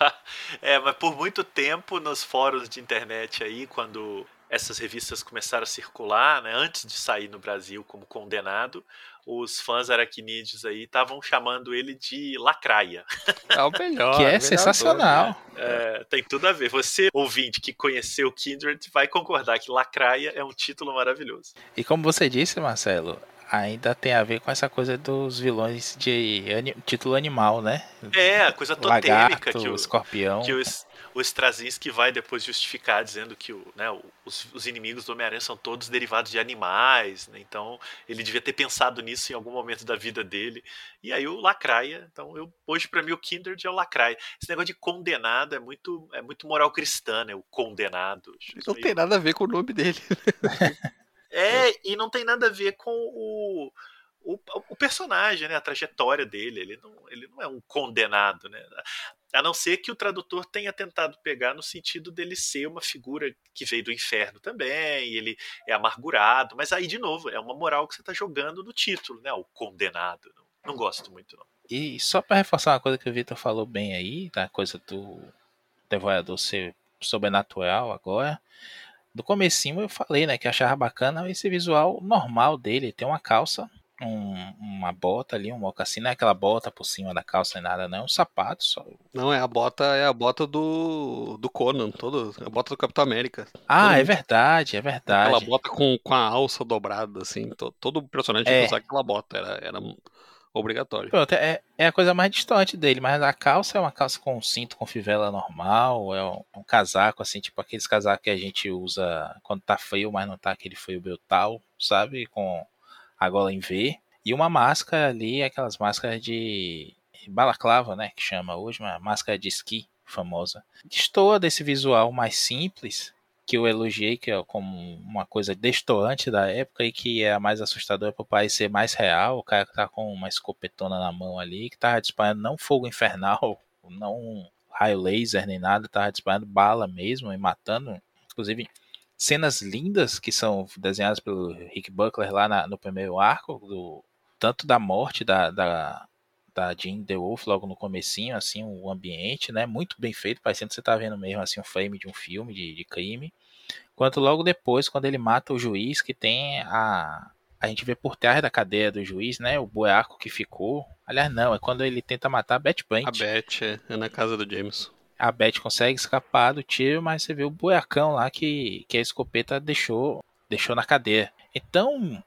é, mas por muito tempo nos fóruns de internet aí, quando essas revistas começaram a circular, né, antes de sair no Brasil como condenado, os fãs aracnídeos aí estavam chamando ele de lacraia. É o melhor. Que é melhor sensacional. Né? É, tem tudo a ver. Você, ouvinte, que conheceu Kindred, vai concordar que lacraia é um título maravilhoso. E como você disse, Marcelo, ainda tem a ver com essa coisa dos vilões de título animal, né? É, a coisa totêmica Lagarto, que o escorpião. Que o, o Straczynski vai depois justificar dizendo que o, né, os, os inimigos do Homem-Aranha são todos derivados de animais, né? então ele devia ter pensado nisso em algum momento da vida dele. E aí o Lacraia, então eu, hoje para mim o Kindred é o Lacraia. Esse negócio de condenado é muito, é muito moral cristã, né? O condenado. Não tem nada a ver com o nome dele. É, e não tem nada a ver com o, o, o, personagem, né? A trajetória dele. Ele não, ele não é um condenado, né? A não ser que o tradutor tenha tentado pegar no sentido dele ser uma figura que veio do inferno também, ele é amargurado, mas aí, de novo, é uma moral que você está jogando no título, né? O condenado. Não, não gosto muito, não. E só para reforçar uma coisa que o Vitor falou bem aí, da coisa do devorador ser sobrenatural agora, do comecinho eu falei, né, que achava bacana esse visual normal dele, tem uma calça, um, uma bota ali, um mocassim, não é aquela bota por cima da calça nem nada, não, é um sapato só. Não, é a bota, é a bota do, do Conan, todo, é a bota do Capitão América. Ah, todo é verdade, é verdade. Aquela bota com, com a alça dobrada, assim, to, todo personagem é. usar aquela bota, era, era obrigatório. Pronto, é, é a coisa mais distante dele, mas a calça é uma calça com cinto com fivela normal, é um, é um, casaco, assim, tipo aqueles casacos que a gente usa quando tá frio, mas não tá aquele frio brutal, sabe? Com a gola em V. E uma máscara ali, aquelas máscaras de balaclava, né? Que chama hoje, uma máscara de esqui famosa. Destoa desse visual mais simples, que eu elogiei que é como uma coisa destoante da época e que é a mais assustadora para parecer mais real. O cara que tá com uma escopetona na mão ali, que tava disparando não fogo infernal, não raio laser nem nada, tava disparando bala mesmo e matando. Inclusive, cenas lindas que são desenhadas pelo Rick Buckler lá na, no primeiro arco, do, tanto da morte da, da, da Jean The Wolf logo no comecinho, assim, o ambiente, né, muito bem feito, parecendo que você tá vendo mesmo, assim, um frame de um filme de, de crime, quanto logo depois, quando ele mata o juiz, que tem a... A gente vê por trás da cadeia do juiz, né? O buraco que ficou. Aliás, não, é quando ele tenta matar a Beth Brant. A Beth, é, é na casa do James. A Beth consegue escapar do tiro, mas você vê o buracão lá que, que a escopeta deixou deixou na cadeia. Então,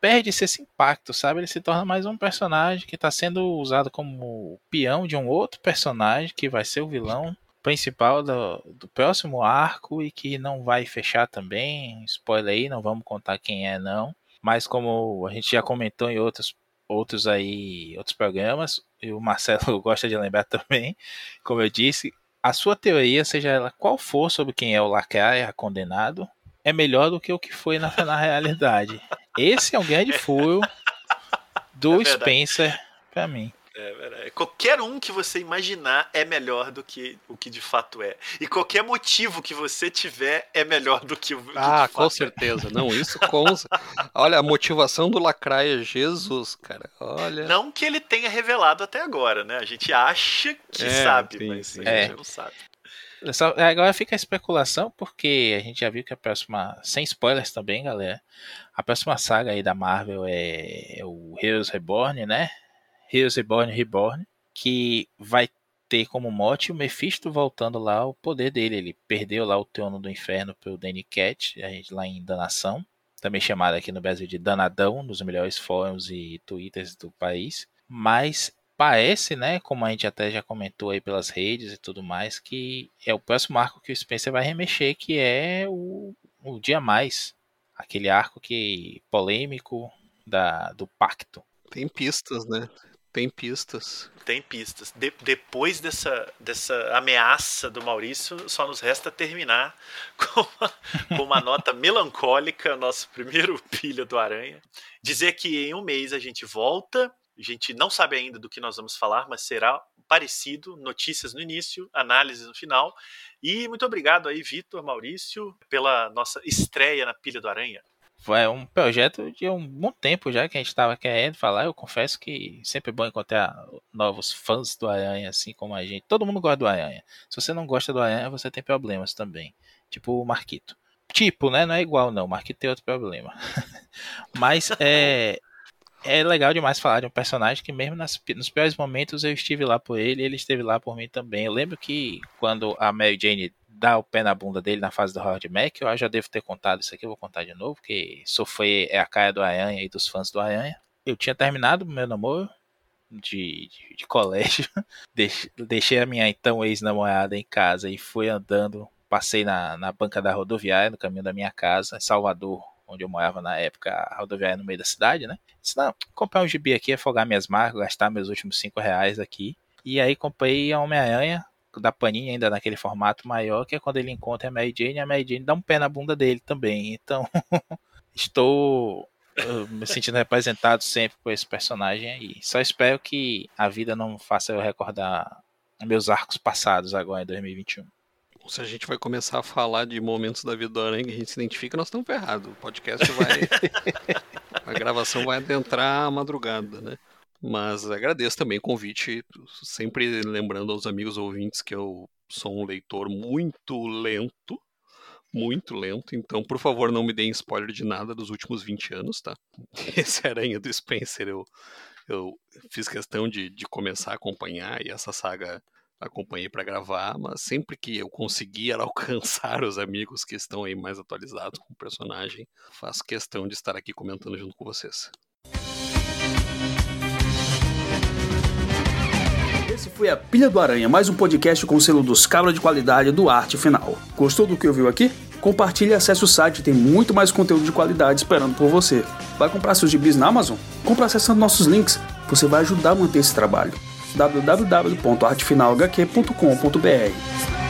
perde-se esse impacto, sabe? Ele se torna mais um personagem que está sendo usado como peão de um outro personagem que vai ser o vilão principal do, do, próximo arco e que não vai fechar também. Spoiler aí, não vamos contar quem é não. Mas como a gente já comentou em outros outros aí, outros programas, e o Marcelo gosta de lembrar também, como eu disse, a sua teoria, seja ela qual for sobre quem é o Lacraia condenado, é melhor do que o que foi na, na realidade. Esse é o grande furo do é Spencer para mim. É verdade. Qualquer um que você imaginar é melhor do que o que de fato é. E qualquer motivo que você tiver é melhor do que o que Ah, com é. certeza. É. Não, isso com. Olha, a motivação do Lacraia, Jesus, cara. Olha. Não que ele tenha revelado até agora, né? A gente acha que é, sabe, sim, mas sim. a gente é. não sabe. Só, agora fica a especulação, porque a gente já viu que a próxima. Sem spoilers também, galera. A próxima saga aí da Marvel é, é o Heroes Reborn, né? Heroes Reborn Reborn, que vai ter como mote o Mephisto voltando lá ao poder dele. Ele perdeu lá o trono do inferno pro Danny Cat, a gente lá em Danação, também chamado aqui no Brasil de Danadão, nos melhores fóruns e twitters do país. Mas parece, né, como a gente até já comentou aí pelas redes e tudo mais, que é o próximo arco que o Spencer vai remexer, que é o, o Dia Mais. Aquele arco que polêmico da, do pacto. Tem pistas, né? Tem pistas. Tem pistas. De, depois dessa, dessa ameaça do Maurício, só nos resta terminar com uma, com uma nota melancólica, nosso primeiro pilha do Aranha. Dizer que em um mês a gente volta. A gente não sabe ainda do que nós vamos falar, mas será parecido. Notícias no início, análises no final. E muito obrigado aí, Vitor, Maurício, pela nossa estreia na Pilha do Aranha é um projeto de um bom tempo já que a gente estava querendo falar. Eu confesso que sempre é bom encontrar novos fãs do Aranha, assim como a gente. Todo mundo gosta do Aranha. Se você não gosta do Aranha, você tem problemas também. Tipo o Marquito. Tipo, né? Não é igual, não. O Marquito tem outro problema. Mas é. É legal demais falar de um personagem que mesmo nas, nos piores momentos eu estive lá por ele e ele esteve lá por mim também. Eu lembro que quando a Mary Jane dar o pé na bunda dele na fase do Howard Mac, eu já devo ter contado isso aqui, vou contar de novo, porque sofrer é a cara do Aranha e dos fãs do Aranha. Eu tinha terminado meu namoro de, de, de colégio, deixei a minha então ex-namorada em casa e fui andando, passei na, na banca da rodoviária, no caminho da minha casa, em Salvador, onde eu morava na época, a rodoviária no meio da cidade, né? Disse, não, comprar um gibi aqui, afogar minhas marcas, gastar meus últimos cinco reais aqui. E aí comprei a Homem-Aranha, da Panini ainda naquele formato maior, que é quando ele encontra a Mary Jane, a Mary Jane dá um pé na bunda dele também. Então, estou me sentindo representado sempre por esse personagem aí. Só espero que a vida não faça eu recordar meus arcos passados agora em 2021. Se a gente vai começar a falar de momentos da vida do Aranha que a gente se identifica, nós estamos ferrados. O podcast vai. a gravação vai adentrar a madrugada, né? Mas agradeço também o convite, sempre lembrando aos amigos ouvintes que eu sou um leitor muito lento, muito lento, então por favor não me deem spoiler de nada dos últimos 20 anos, tá? Esse Aranha do Spencer eu, eu fiz questão de, de começar a acompanhar e essa saga acompanhei para gravar, mas sempre que eu conseguir alcançar os amigos que estão aí mais atualizados com o personagem, faço questão de estar aqui comentando junto com vocês. Esse foi a Pilha do Aranha, mais um podcast com o selo dos cabras de qualidade do Arte Final. Gostou do que ouviu aqui? Compartilhe e acesse o site, tem muito mais conteúdo de qualidade esperando por você. Vai comprar seus gibis na Amazon? Compre acessando nossos links, você vai ajudar a manter esse trabalho. www.artefinalhq.com.br